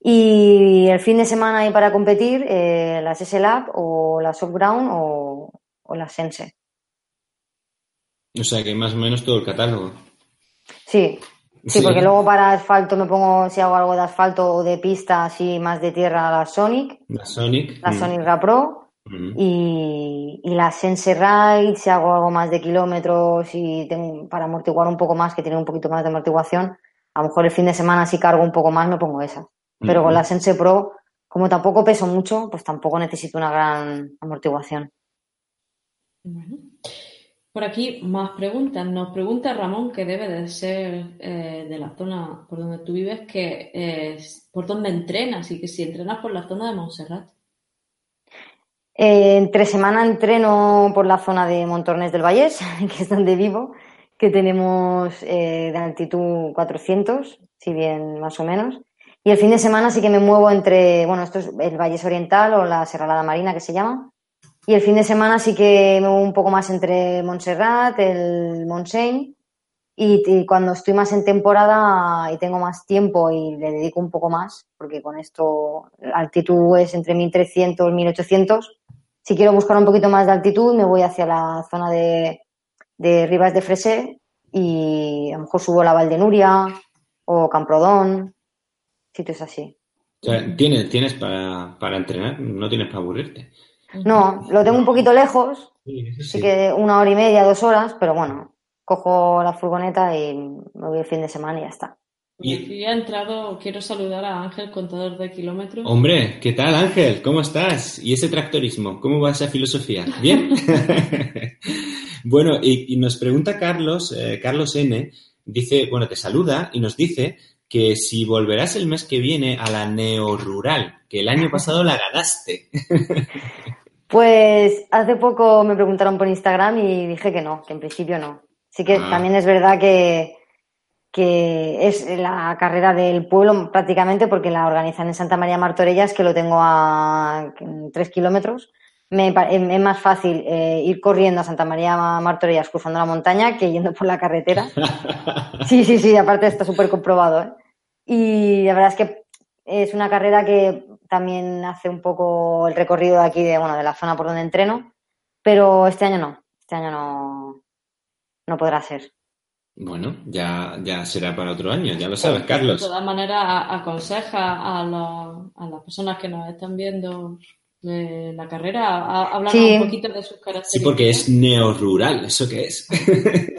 Y el fin de semana y para competir, eh, las S-Lab o las Soft Ground o, o las Sense. O sea que más o menos todo el catálogo. Sí, sí, Sí. porque luego para asfalto me pongo, si hago algo de asfalto o de pista, así más de tierra, la Sonic. La Sonic. la mm. Sonic Ra Pro y, y la Sense Ride, si hago algo más de kilómetros y tengo, para amortiguar un poco más, que tiene un poquito más de amortiguación, a lo mejor el fin de semana si cargo un poco más me pongo esa. Pero con la Sense Pro, como tampoco peso mucho, pues tampoco necesito una gran amortiguación. Bueno. Por aquí más preguntas. Nos pregunta Ramón, que debe de ser eh, de la zona por donde tú vives, que es por dónde entrenas y que si entrenas por la zona de Montserrat. Eh, entre semana entreno por la zona de Montornes del Vallés, <laughs> que es donde vivo, que tenemos eh, de altitud 400, si bien más o menos. Y el fin de semana sí que me muevo entre, bueno, esto es el Vallés Oriental o la Serralada Marina que se llama. Y el fin de semana sí que me muevo un poco más entre Montserrat, el Montseny. Y, y, cuando estoy más en temporada y tengo más tiempo y le dedico un poco más, porque con esto la altitud es entre 1300 y 1800, si quiero buscar un poquito más de altitud me voy hacia la zona de, de Rivas de Fresé y a lo mejor subo la Valdenuria o Camprodón, sitios así. Tienes, tienes para, para entrenar, no tienes para aburrirte. No, lo tengo un poquito lejos, sí, sí. que una hora y media, dos horas, pero bueno, cojo la furgoneta y me voy el fin de semana y ya está. Y aquí ha entrado, quiero saludar a Ángel, contador de kilómetros. Hombre, ¿qué tal Ángel? ¿Cómo estás? ¿Y ese tractorismo? ¿Cómo va esa filosofía? ¿Bien? <laughs> bueno, y, y, nos pregunta Carlos, eh, Carlos N, dice, bueno, te saluda y nos dice que si volverás el mes que viene a la neorural, que el año pasado la ganaste. <laughs> Pues hace poco me preguntaron por Instagram y dije que no, que en principio no. Sí que ah. también es verdad que, que es la carrera del pueblo prácticamente porque la organizan en Santa María Martorellas, que lo tengo a tres kilómetros. Me, es más fácil eh, ir corriendo a Santa María Martorellas cruzando la montaña que yendo por la carretera. <laughs> Sí, sí, sí, aparte está súper comprobado. ¿eh? Y la verdad es que es una carrera que también hace un poco el recorrido de aquí, de, bueno, de la zona por donde entreno, pero este año no, este año no, no podrá ser. Bueno, ya, ya será para otro año, ya lo sabes, Carlos. De todas maneras, aconseja a, los, a las personas que nos están viendo de la carrera a hablar sí. un poquito de sus características. Sí, porque es neorural, ¿eso qué es? <laughs>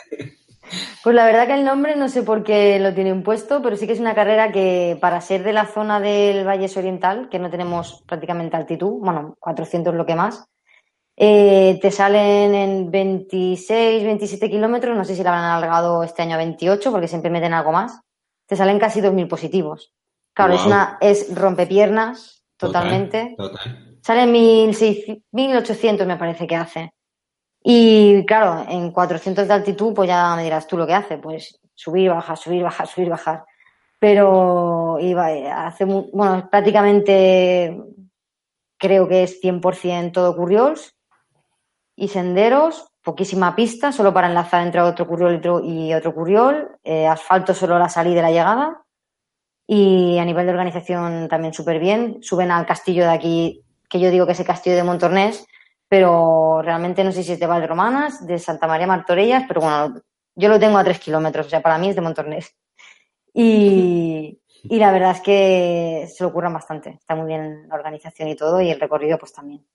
Pues la verdad que el nombre no sé por qué lo tiene impuesto, pero sí que es una carrera que para ser de la zona del Valles Oriental, que no tenemos prácticamente altitud, bueno, 400 lo que más, eh, te salen en 26, 27 kilómetros, no sé si la habrán alargado este año a 28 porque siempre meten algo más, te salen casi 2.000 positivos. Claro, wow. es una es rompepiernas totalmente. Total, total. Salen 1.800 me parece que hace. Y claro, en 400 de altitud, pues ya me dirás tú lo que hace, pues subir, bajar, subir, bajar, subir, bajar. Pero iba, hace, bueno, prácticamente creo que es 100% todo curriols y senderos, poquísima pista, solo para enlazar entre otro curriol y otro curriol, eh, asfalto solo la salida y la llegada. Y a nivel de organización también súper bien. Suben al castillo de aquí, que yo digo que es el castillo de Montornés, pero realmente no sé si es de Valderomanas, de Santa María Martorellas, pero bueno, yo lo tengo a tres kilómetros, o sea, para mí es de Montornés. Y, y la verdad es que se lo ocurran bastante, está muy bien la organización y todo, y el recorrido pues también.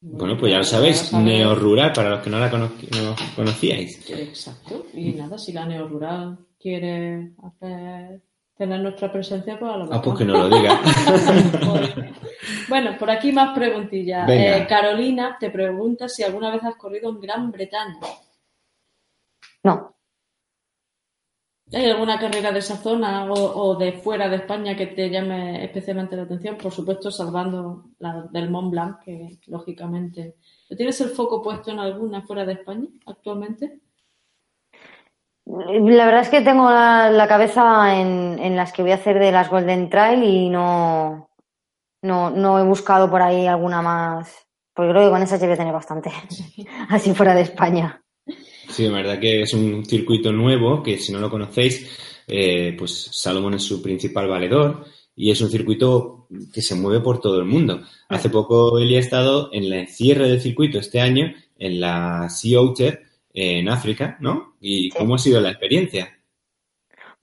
Bueno, pues ya lo sabéis, neorural, para los que no la cono no conocíais. Exacto, y nada, si la neorural quiere hacer tener nuestra presencia, pues a lo mejor. Ah, pues que no lo diga. <laughs> bueno, por aquí más preguntillas. Eh, Carolina te pregunta si alguna vez has corrido en Gran Bretaña. No. ¿Hay alguna carrera de esa zona o, o, de fuera de España que te llame especialmente la atención? Por supuesto, salvando la del Mont Blanc, que lógicamente. ¿Tienes el foco puesto en alguna fuera de España actualmente? La verdad es que tengo la, la cabeza en, en, las que voy a hacer de las Golden Trail y no, no, no he buscado por ahí alguna más, porque creo que con esas ya voy a tener bastante, <laughs> así fuera de España. Sí, la verdad que es un circuito nuevo que si no lo conocéis, eh, pues Salomón es su principal valedor y es un circuito que se mueve por todo el mundo. Hace poco él ha estado en el cierre del circuito este año en la Sea Otter en África, ¿no? ¿Y cómo ha sido la experiencia?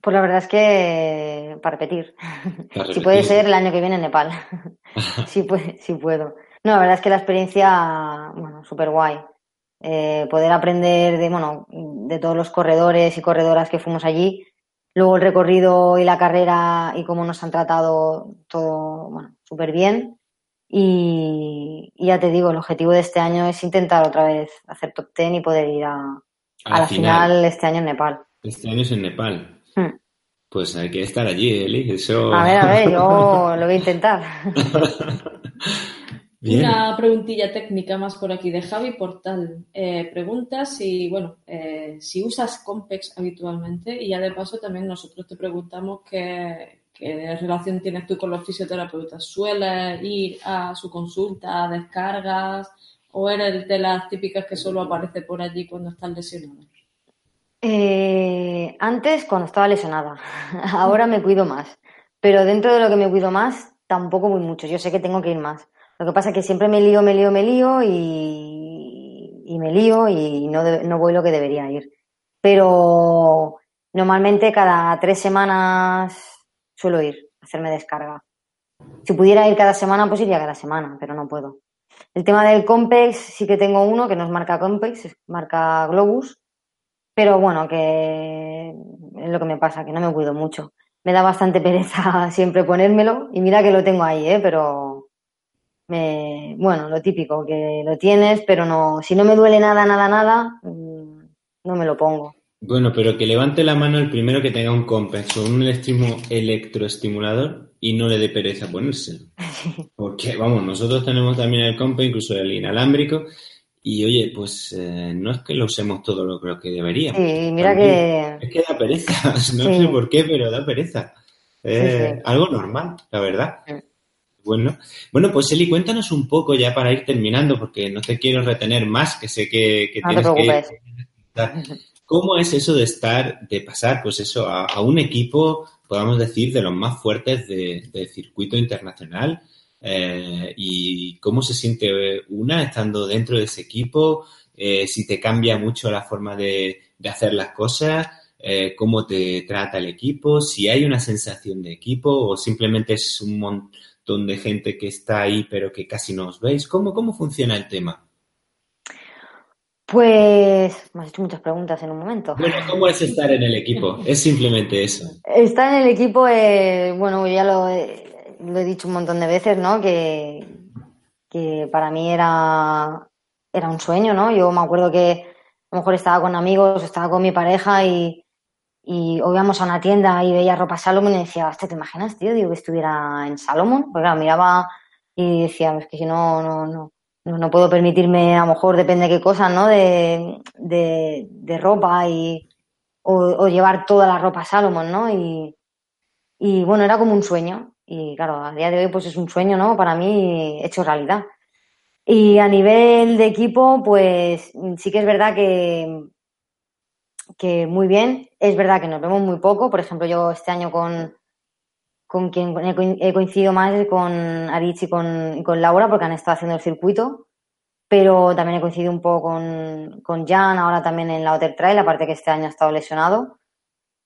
Pues la verdad es que para repetir. Para. Si puede ser el año que viene en Nepal. <laughs> sí, puede, puedo. No, la verdad es que la experiencia, bueno, súper guay. Eh, poder aprender de, bueno, de todos los corredores y corredoras que fuimos allí. Luego el recorrido y la carrera y cómo nos han tratado todo, bueno, súper bien. Y, y ya te digo, el objetivo de este año es intentar otra vez hacer top ten y poder ir a, a la final. este año en Nepal. Este año es en Nepal. Hmm. Pues hay que estar allí, Eli. Eso... A ver, a ver, yo <laughs> lo voy a intentar. <laughs> Una preguntilla técnica más por aquí de Javi Portal. Eh, pregunta si, bueno, eh, si usas Compex habitualmente y ya de paso también nosotros te preguntamos qué, qué relación tienes tú con los fisioterapeutas. ¿Sueles ir a su consulta, descargas o eres de las típicas que solo aparece por allí cuando estás lesionado? Eh, antes, cuando estaba lesionada. <laughs> Ahora me cuido más. Pero dentro de lo que me cuido más, tampoco voy mucho. Yo sé que tengo que ir más. Lo que pasa es que siempre me lío, me lío, me lío y, me lío y no, no voy lo que debería ir. Pero normalmente cada tres semanas suelo ir, hacerme descarga. Si pudiera ir cada semana, pues iría cada semana, pero no puedo. El tema del Compex, sí que tengo uno que no es marca Compex, es marca Globus, pero bueno, que es lo que me pasa, que no me cuido mucho. Me da bastante pereza <laughs> siempre ponérmelo y mira que lo tengo ahí, ¿eh? pero me, bueno, lo típico, que lo tienes, pero no, si no me duele nada, nada, nada, mm, no me lo pongo. Bueno, pero que levante la mano el primero que tenga un compenso, un electroestimulador y no le dé pereza ponérselo. <laughs> Porque, vamos, nosotros tenemos también el compa, incluso el inalámbrico, y oye, pues eh, no es que lo usemos todo lo, que deberíamos. Sí, mira que... Es que da pereza, <laughs> no sé por qué, pero da pereza. Es algo normal, la verdad. Bueno, bueno, pues Eli, cuéntanos un poco ya para ir terminando, porque no te quiero retener más, que sé que, que tienes que... ¿Cómo es eso de estar, de pasar, pues eso, a, un equipo, podamos decir, de los más fuertes del circuito internacional? Eh, ¿Y cómo se siente una estando dentro de ese equipo? Eh, si te cambia mucho la forma de, hacer las cosas, eh, cómo te trata el equipo, si hay una sensación de equipo o simplemente es un montón de gente que está ahí pero que casi no os veis. ¿Cómo, cómo funciona el tema? Pues me has hecho muchas preguntas en un momento. Bueno, ¿cómo es estar en el equipo? Es simplemente eso. Estar en el equipo, eh, bueno, ya lo he, lo he, dicho un montón de veces, ¿no? Que, que para mí era, era un sueño, ¿no? Yo me acuerdo que a lo mejor estaba con amigos, estaba con mi pareja y, y íbamos a una tienda y veía ropa Salomon y decía, ¿te imaginas, tío? Digo, que estuviera en Salomon. Porque claro, miraba y decía, es que si no, no, no no, puedo permitirme, a lo mejor depende de qué cosas, ¿no? De, de, ropa y, o, llevar toda la ropa Salomon, ¿no? Y, y bueno, era como un sueño. Y claro, a día de hoy pues es un sueño, ¿no? Para mí hecho realidad. Y a nivel de equipo, pues sí que es verdad que, que muy bien. Es verdad que nos vemos muy poco. Por ejemplo, yo este año con, con quien he coincidido más es con Aritz y con, con, Laura porque han estado haciendo el circuito, pero también he coincidido un poco con, con Jan, ahora también en la Otter Trail, aparte que este año ha estado lesionado.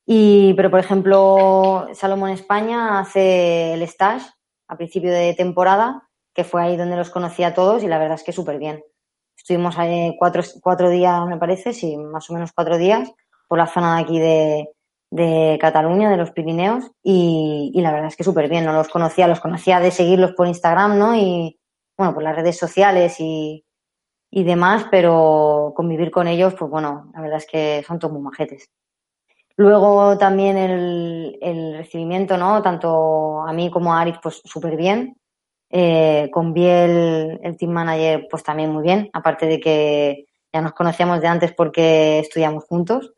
Y, pero, por ejemplo, Salomón España hace el stage a principio de temporada, que fue ahí donde los conocí a todos y la verdad es que súper bien. Estuvimos ahí cuatro, cuatro días, me parece, sí, más o menos cuatro días, por la zona de aquí de, de Cataluña, de los Pirineos, y, la verdad es que súper bien, no los conocía, los conocía de seguirlos por Instagram, ¿no? Y bueno, por las redes sociales y, y demás, pero convivir con ellos, pues bueno, la verdad es que son todos muy majetes. Luego también el, el recibimiento, ¿no? Tanto a mí como a Aris, pues súper bien. Eh, con Biel, el team manager, pues también muy bien, aparte de que ya nos conocíamos de antes porque estudiamos juntos.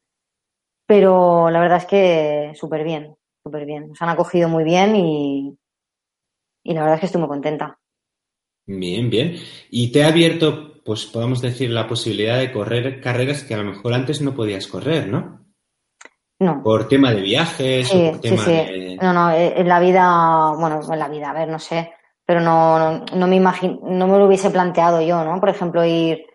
Pero la verdad es que súper bien, súper bien. Nos han acogido muy bien y, y la verdad es que estoy muy contenta. Bien, bien. Y te ha abierto, pues podemos decir, la posibilidad de correr carreras que a lo mejor antes no podías correr, ¿no? No. Por tema de viajes sí, o por tema sí, sí. No, no, eh, en la vida, bueno, en la vida, a ver, no sé, pero no, no, no me imagino, no me lo hubiese planteado yo, ¿no? Por ejemplo, ir,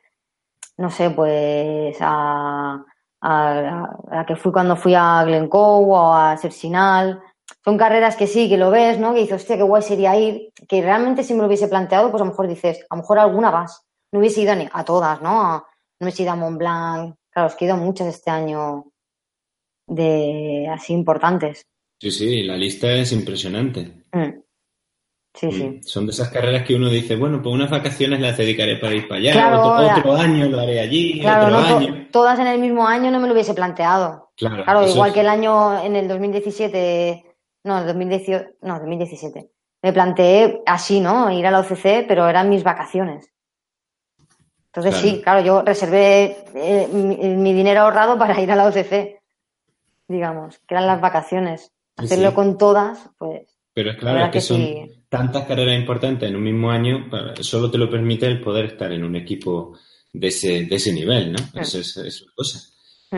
no sé, pues a, a, la que fui cuando fui a Glencoe o a Sersinal, son carreras que sí, que lo ves, ¿no? Que dices, hostia, qué guay sería ir. Que realmente si me lo hubiese planteado, pues a lo mejor dices, a lo mejor alguna vas. No hubiese ido a todas, ¿no? A- no hubiese ido a Mont Blanc. Claro, es que he ido a muchas este año de así importantes. Sí, sí, la lista es impresionante. Mm. Sí, sí. Son de esas carreras que uno dice, bueno, pues unas vacaciones las dedicaré para ir para allá, Claro, otro, año lo haré allí, Claro, otro no to- año. todas en el mismo año no me lo hubiese planteado. Claro, Claro, igual es- que el año en el 2017, no, el 2018, no, 2017. Me planteé así, ¿no? Ir a la OCC, pero eran mis vacaciones. Entonces sí, claro, yo reservé eh, mi, mi dinero ahorrado para ir a la OCC, digamos, que eran las vacaciones. Hacerlo sí. con todas, pues, Pero es la claro, verdad es que que son sí. Tantas carreras importantes en un mismo año, para- solo te lo permite el poder estar en un equipo de ese, de ese nivel, ¿no? Eso es, es una cosa.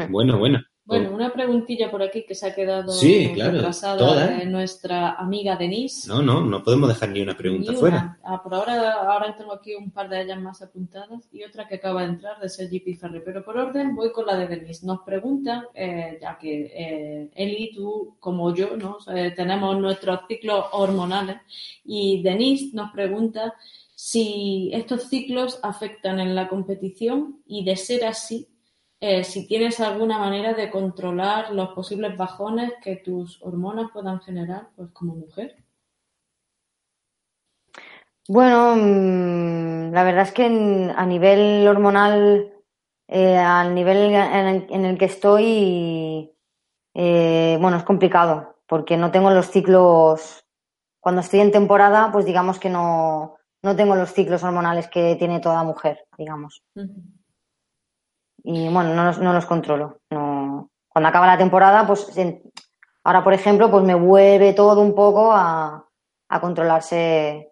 Bueno, bueno. Bueno, una preguntilla por aquí que se ha quedado Sí, claro, de nuestra amiga Denise. No, no, no podemos dejar ni una pregunta Ni una. fuera. Ah, por ahora, ahora tengo aquí un par de ellas más apuntadas y otra que acaba de entrar de Sergi Pizarre. Pero por orden voy con la de Denise. Nos pregunta, eh, ya que eh, Eli, tú como yo, ¿no? Eh, tenemos nuestros ciclos hormonales y Denise nos pregunta si estos ciclos afectan en la competición y de ser así, eh, si tienes alguna manera de controlar los posibles bajones que tus hormonas puedan generar pues como mujer. Bueno, mm, la verdad es que a nivel hormonal, eh, al nivel en el, que estoy, eh, bueno, es complicado, porque no tengo los ciclos, cuando estoy en temporada, pues digamos que no, no tengo los ciclos hormonales que tiene toda mujer, digamos. Y bueno, no los, no los controlo. No. Cuando acaba la temporada, pues en- ahora, por ejemplo, pues me vuelve todo un poco a, a controlarse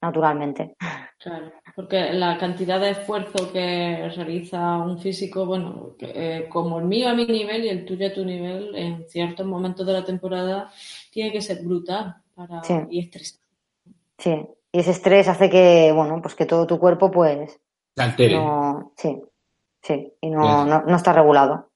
naturalmente. Claro, porque la cantidad de esfuerzo que realiza un físico, bueno, eh, como el mío a mi nivel y el tuyo a tu nivel, en ciertos momentos de la temporada, tiene que ser brutal para, Sí. y estresante. Sí. Y ese estrés hace que, bueno, pues que todo tu cuerpo, pues, Se altere. no, sí, sí, y no, no, no está regulado.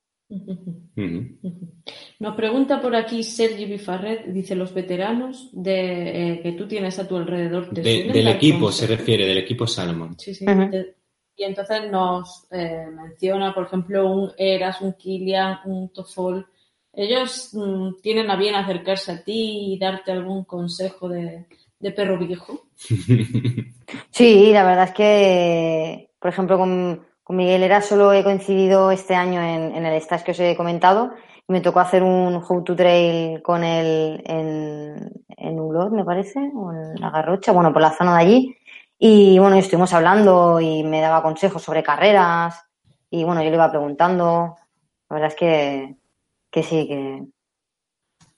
Nos pregunta por aquí Sergi Bifarret, dice los veteranos de, eh, que tú tienes a tu alrededor. ¿te De- suelen del equipo se refiere, del equipo Salomon. Sí, sí. Te- Y entonces nos eh, menciona, por ejemplo, un Eras, un Kilian, un Tofol. Ellos mm, tienen a bien acercarse a ti y darte algún consejo de, de perro viejo. <laughs> Sí, la verdad es que, por ejemplo, con, Miguel Era solo he coincidido este año en, en el stage que os he comentado y me tocó hacer un how to trail con él en, en Ulot, me parece, o en La Garrocha, bueno, por la zona de allí. Y bueno, estuvimos hablando y me daba consejos sobre carreras y bueno, yo le iba preguntando. La verdad es que, que sí, que,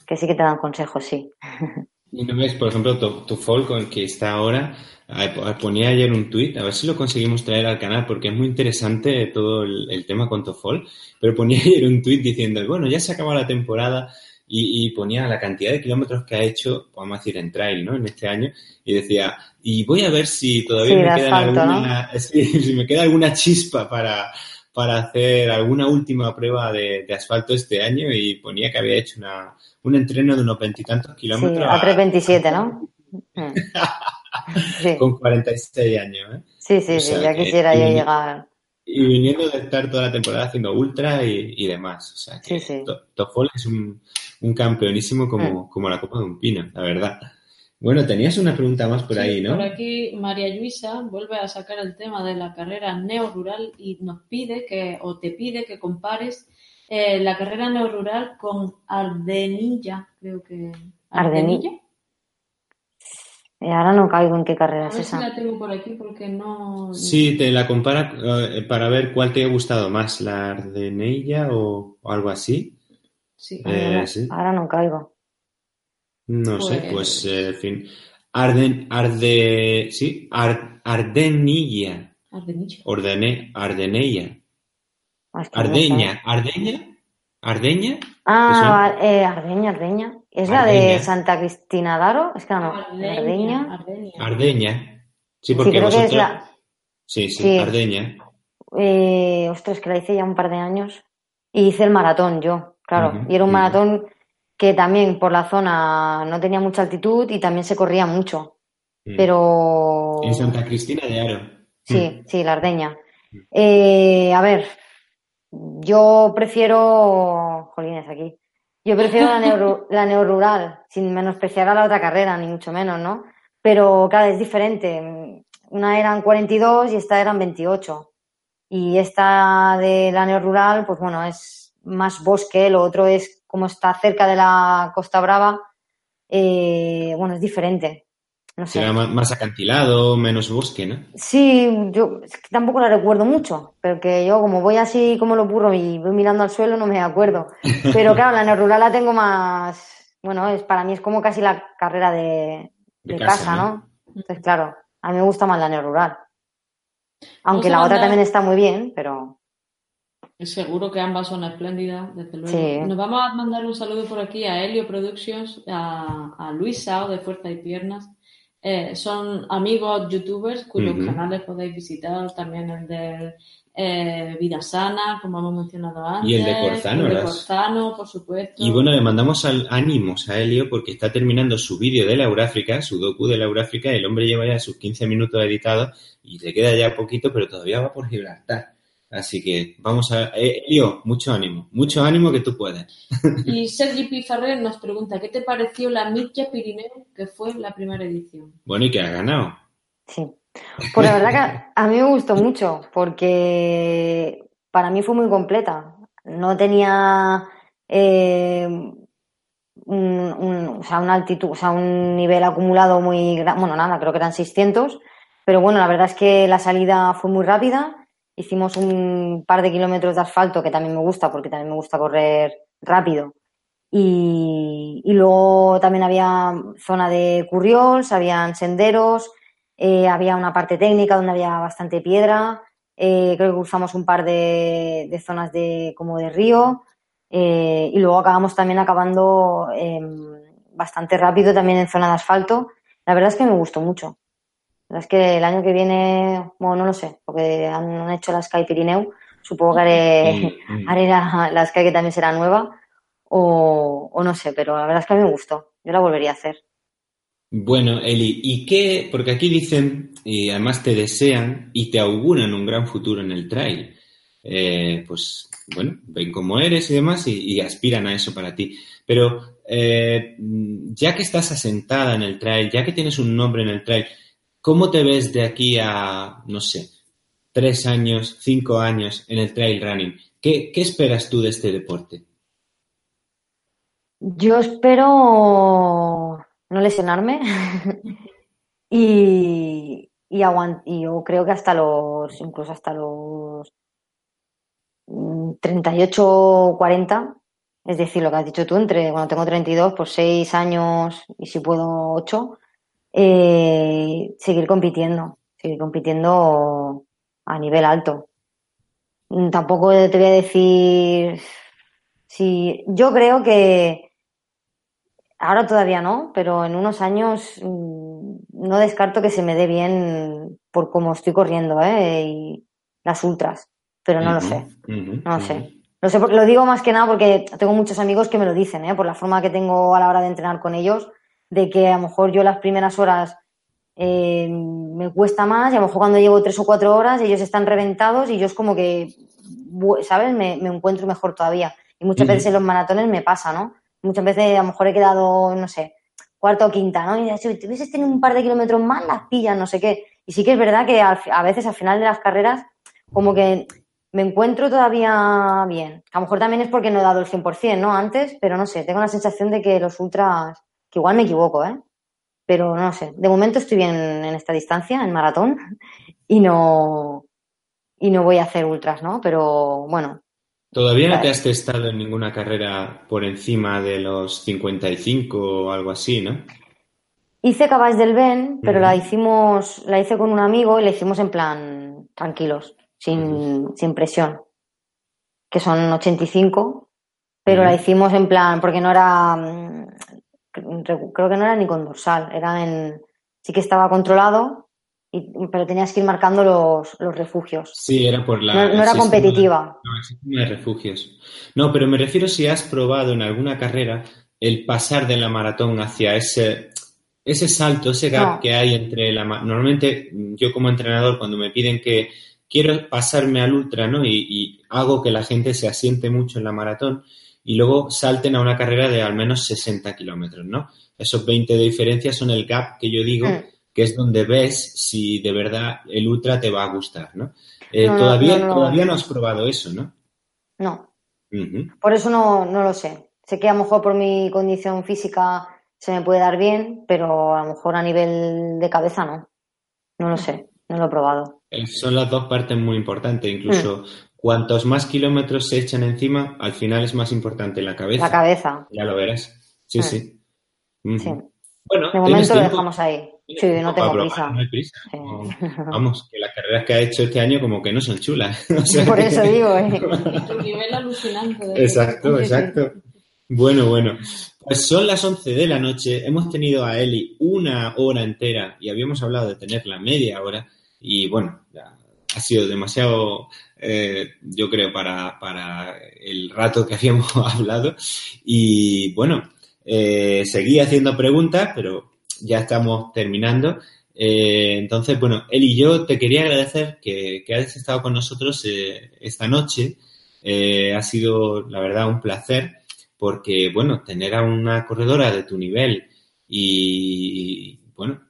que sí que te dan consejos, sí. <laughs> Y no ves, por ejemplo, tu, tu folk con el que está ahora, ponía ayer un tuit, a ver si lo conseguimos traer al canal, porque es muy interesante todo el, el tema con Tofol, pero ponía <laughs> ayer un tuit diciendo, bueno, ya se acaba la temporada y, y ponía la cantidad de kilómetros que ha hecho, vamos a decir, en trail, ¿no? En este año, y decía, y voy a ver si todavía Sí, me de queda asfalto, alguna, <laughs> sí, si me queda alguna chispa para, para hacer alguna última prueba de, de asfalto este año y ponía que había hecho una, un entreno de unos veintitantos Sí, kilómetros a 3.27, ¿no? <laughs> Sí. con 46 años, ¿eh? Sí, sí, O sí, ya quisiera yo y- llegar. Y viniendo de estar toda la temporada haciendo ultra y, y demás. O sea que Sí, sí. To- Toffol es un, un campeonísimo Mm. como, como la copa de un pino, la verdad. Bueno, tenías una pregunta más por Sí, ahí, ¿no? Por aquí María Luisa vuelve a sacar el tema de la carrera neorural y nos pide que, o te pide que compares eh, la carrera neorural con Ardenilla, creo que. Ardenilla. Eh, ahora no caigo en qué carrera A es ver si esa. la tengo por aquí porque no. Sí, te la compara eh, para ver cuál te ha gustado más, la Ardenella o, o algo así. Sí. Eh, Ahora, sí. ahora no caigo. No sé, Pues- pues, eh, en fin. Arden, Arde, sí, Ar- Ardenilla, Ardenilla. Ordene, Ardenella, Ah. Ardeña, Ardeña, Ardeña, Ah, eh, Ardeña, Ardeña. ¿Es la de. Santa Cristina Daro? Es que no. Ardeña. Ardeña. Ardeña. Ardeña. Sí, Sí, porque que vosotros. es la. Sí, sí, Sí. Ardeña. Eh, ostras, que la hice ya un par de años. Y hice el maratón yo, claro. Y era un maratón que también por la zona no tenía mucha altitud y también se corría mucho. Mm. Pero. En Santa Cristina de Aro. Sí, sí, la Ardeña. Eh, a ver, yo prefiero. Jolines, aquí. Yo prefiero la, <laughs> neo, la neorural, sin menospreciar a la otra carrera, ni mucho menos, ¿no? Pero, claro, es diferente. Una eran 42 y esta eran 28. Y esta de la neorural, pues bueno, es más bosque, lo otro es como está cerca de la Costa Brava, eh, bueno, es diferente. No sé. Será más, más acantilado, menos bosque, ¿no? Sí, yo es que tampoco la recuerdo mucho, pero que yo como voy así como lo burro y voy mirando al suelo no me acuerdo. <laughs> Pero claro, la neorural la tengo más, bueno, es para mí es como casi la carrera de, de, De casa, casa, ¿no? ¿no? Entonces, claro, a mí me gusta más la neorural. Aunque la otra también está muy bien, pero Seguro que ambas son espléndidas, desde luego. Sí. Nos vamos a mandar un saludo por aquí a Helio Productions, a, a Luis Sao de Fuerza y Piernas. Eh, son amigos youtubers cuyos canales podéis visitar, también el de eh, Vida Sana, como hemos mencionado antes. Y el de Corzano, el de las- Corzano, por supuesto. Y bueno, le mandamos al- ánimos a Helio porque está terminando su vídeo de Lauráfrica, su docu de Lauráfrica, el hombre lleva ya sus 15 minutos editados y le queda ya poquito, pero todavía va por Gibraltar. Así que vamos a... eh, Helio, mucho ánimo, mucho ánimo que tú puedes. <laughs> Y Sergi Pizarrer nos pregunta, ¿qué te pareció la Mitja Pirineo, que fue la primera edición? Bueno, y que ha ganado. sí. Pues la verdad que a mí me gustó mucho porque para mí fue muy completa. No tenía eh, un, un- o sea, una altitud, o sea, un nivel acumulado muy grande. Bueno, nada, creo que eran 600. Pero bueno, la verdad es que la salida fue muy rápida. Hicimos un par de kilómetros de asfalto que también me gusta porque también me gusta correr rápido. Y, luego también había zona de curriols, habían senderos, eh, había una parte técnica donde había bastante piedra. eh, creo que cruzamos un par de, de zonas de, como de río. eh, y luego acabamos también acabando eh, bastante rápido también en zona de asfalto. La verdad es que me gustó mucho. Es que el año que viene, bueno, no lo sé, porque han, han hecho la Sky Pirineu. Supongo que haré, Mm, mm. <laughs> haré la, la Sky que también será nueva. O, o no sé, pero la verdad es que a mí me gustó. Yo la volvería a hacer. Bueno, Eli, ¿y qué? Porque aquí dicen, y además te desean y te auguran un gran futuro en el trail. Eh, pues, bueno, ven cómo eres y demás y, y aspiran a eso para ti. Pero eh, ya que estás asentada en el trail, ya que tienes un nombre en el trail, ¿cómo te ves de aquí a, no sé, tres años, cinco años en el trail running? ¿Qué, esperas tú de este deporte? Yo espero no lesionarme <laughs> y, y, y yo creo que hasta los, incluso hasta los mm, 38 40, es decir, lo que has dicho tú, entre cuando tengo 32, por 6 años y si puedo 8, eh, seguir compitiendo, seguir compitiendo a nivel alto. Mm, Tampoco te voy a decir si yo creo que Ahora todavía no, pero en unos años mm, no descarto que se me dé bien por cómo estoy corriendo, ¿eh? Y las ultras, pero no lo sé, no lo sé. Lo sé lo digo más que nada porque tengo muchos amigos que me lo dicen, ¿eh? Por la forma que tengo a la hora de entrenar con ellos, de que a lo mejor yo las primeras horas eh, me cuesta más y a lo mejor cuando llevo tres o cuatro horas ellos están reventados y yo es como que, ¿sabes? Me, me encuentro mejor todavía. Y muchas veces en los maratones me pasa, ¿no? Muchas veces a lo mejor he quedado, no sé, cuarta o quinta, ¿no? Y si tuvieses tenido un par de kilómetros más, las pillas, no sé qué. Y sí que es verdad que a veces al final de las carreras, como que me encuentro todavía bien. A lo mejor también es porque no he dado el 100%, ¿no? Antes, pero no sé, tengo la sensación de que los ultras, que igual me equivoco, ¿eh? Pero no sé, de momento estoy bien en esta distancia, en maratón, <laughs> y no, y no voy a hacer ultras, ¿no? Pero bueno, Todavía no te has testado en ninguna carrera por encima de los 55 o algo así, ¿no? Hice Cabas del Ben, pero la hicimos, la hice con un amigo y la hicimos en plan tranquilos, sin, sin presión, que son 85, pero la Ujú. hicimos en plan, porque no era, creo que no era ni con dorsal, era en, sí que estaba controlado, y, pero tenías que ir marcando los, los refugios. Sí, era por la... No, era competitiva. No, el sistema de refugios. No, pero me refiero si has probado en alguna carrera el pasar de la maratón hacia ese, ese salto, ese gap No. que hay entre la... ma- Normalmente yo como entrenador cuando me piden que quiero pasarme al ultra, ¿no? Y, y hago que la gente se asiente mucho en la maratón y luego salten a una carrera de al menos 60 kilómetros, ¿no? Esos 20 de diferencia son el gap que yo digo, Mm. que es donde ves si de verdad el ultra te va a gustar, ¿no? Eh, No, todavía, no, no. todavía no has probado eso, ¿no? No, por eso no, no lo sé. Sé que a lo mejor por mi condición física se me puede dar bien, pero a lo mejor a nivel de cabeza no. No lo sé, no lo he probado. Son las dos partes muy importantes. Incluso Mm. Cuantos más kilómetros se echan encima, al final es más importante la cabeza. La cabeza, Ya lo verás. Sí, Mm. sí. Bueno, De ¿tienes momento lo dejamos ahí. ¿Tienes Sí, no tengo prisa. No hay prisa. Sí. No. Vamos, que las carreras que ha hecho este año como que no son chulas. <laughs> O sea Por eso digo, ¿eh? Tu nivel alucinante. de- Exacto, Sí, sí. exacto. Bueno, bueno. Pues son las 11 de la noche. Hemos tenido a Eli una hora entera y habíamos hablado de tenerla media hora. Y bueno, ya ha sido demasiado, eh, yo creo, para, para el rato que <laughs> habíamos hablado. Y bueno, eh, seguí haciendo preguntas, pero ya estamos terminando. Eh, entonces, bueno, Eli y yo te quería agradecer que, que hayas estado con nosotros eh, esta noche. Eh, ha sido, la verdad, un placer porque, bueno, tener a una corredora de tu nivel y, bueno,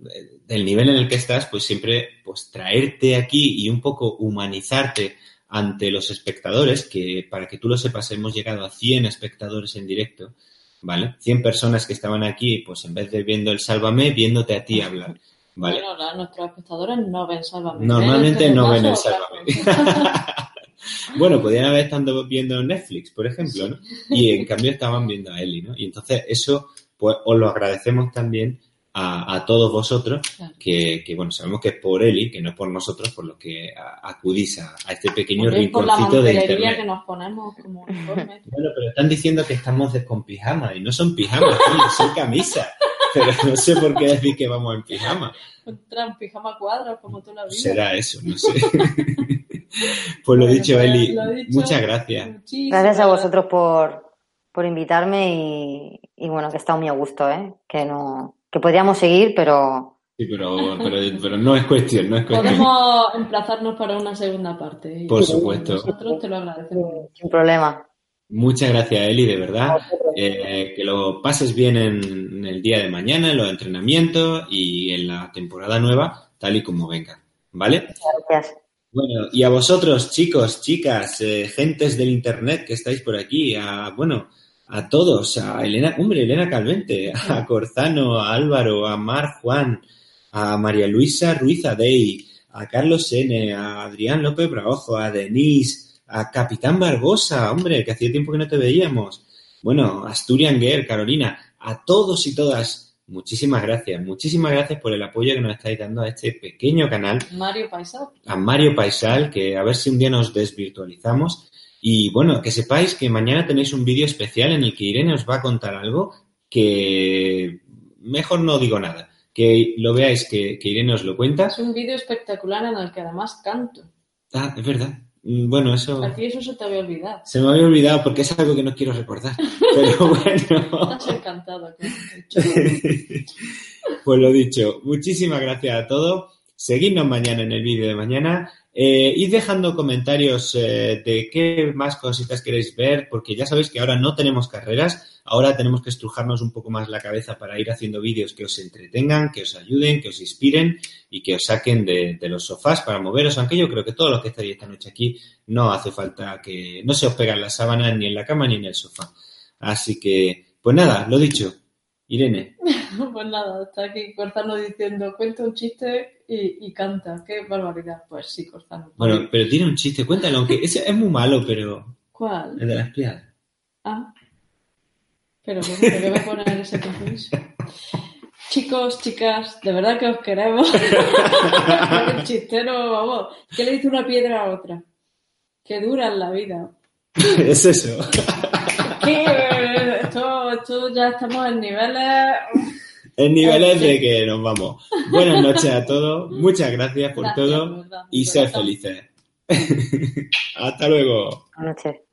del nivel en el que estás, pues siempre, pues traerte aquí y un poco humanizarte ante los espectadores, que para que tú lo sepas, hemos llegado a 100 espectadores en directo, ¿vale? 100 personas que estaban aquí, pues en vez de viendo el Sálvame, viéndote a ti hablar, ¿vale? Bueno, la- nuestros espectadores no ven Sálvame. Normalmente no ven el Sálvame. <laughs> bueno, podían haber estado viendo Netflix, por ejemplo, ¿no? Y en cambio estaban viendo a Eli, ¿no? Y entonces eso, pues os lo agradecemos también a, a todos vosotros, Claro. que, que, bueno, sabemos que es por Eli, que no es por nosotros, por lo que a- acudís a, a este pequeño También por la rinconcito de internet. que nos ponemos como. <laughs> Bueno, pero están diciendo que estamos con pijama y no son pijamas, tío, <laughs> son camisas. Pero no sé por qué decir que vamos en pijama. En pijama cuadros como tú la vida. Será eso, no sé. <laughs> pues lo Bueno, dicho, pues, Eli, lo dicho. muchas gracias. Muchísimas Gracias a vosotros por, por invitarme y, y bueno, que he estado muy a gusto, ¿eh? Que no, que podríamos seguir, pero Sí, pero, pero, pero no es cuestión, no es cuestión. Podemos emplazarnos para una segunda parte. Por supuesto. Nosotros te lo agradecemos. sin problema. Muchas gracias, Eli, de verdad. Eh, que lo pases bien en, en el día de mañana, en los entrenamientos y en la temporada nueva, tal y como venga. ¿Vale? Gracias. Bueno, y a vosotros, chicos, chicas, eh, gentes del internet que estáis por aquí, a, bueno, a todos, a Elena, hombre, Elena Calvente, a Corzano, a Álvaro, a Mar Juan, a María Luisa Ruiz Adey, a Carlos N., a Adrián López Braojo, a Denise, a Capitán Barbosa, hombre, que hacía tiempo que no te veíamos. Bueno, Asturian Girl, Carolina, a todos y todas, muchísimas gracias, muchísimas gracias por el apoyo que nos estáis dando a este pequeño canal Mario Paisao. a Mario Paisal, que a ver si un día nos desvirtualizamos. Y bueno, que sepáis que mañana tenéis un vídeo especial en el que Irene os va a contar algo que mejor no digo nada. Que lo veáis que, que Irene os lo cuenta. Es un vídeo espectacular en el que además canto. Ah, es verdad. Mm, Bueno, eso A ti eso se te había olvidado. se me había olvidado porque es algo que no quiero recordar. Pero <laughs> bueno. Estás encantado. <laughs> Pues lo dicho, muchísimas gracias a todos. Seguidnos mañana en el vídeo de mañana. Eh, dejando comentarios eh, de qué más cositas queréis ver, porque ya sabéis que ahora no tenemos carreras, ahora tenemos que estrujarnos un poco más la cabeza para ir haciendo vídeos que os entretengan, que os ayuden, que os inspiren y que os saquen de, de los sofás para moveros, aunque yo creo que todos los que estáis esta noche aquí no hace falta que no se os pegan las sábanas ni en la cama ni en el sofá. Así que, pues nada, lo dicho. Irene, <laughs> Pues nada, está aquí Corzano diciendo, cuenta un chiste y, y canta. Qué barbaridad. Pues sí, Corzano. Bueno, pero tiene un chiste, cuéntalo, aunque ese es muy malo, pero ¿Cuál? el de las criadas. Ah. Pero bueno, ¿por qué me ponen ese compromiso? Chicos, chicas, de verdad que os queremos. <laughs> el chistero, vamos, ¿qué le dice una piedra a otra? Que dura en la vida. <laughs> es eso. Que esto ya estamos en niveles. En niveles de que <laughs> nos vamos. Buenas noches a todos, muchas gracias por Gracias, todo verdad, y ser felices. <laughs> Hasta luego. Buenas noches.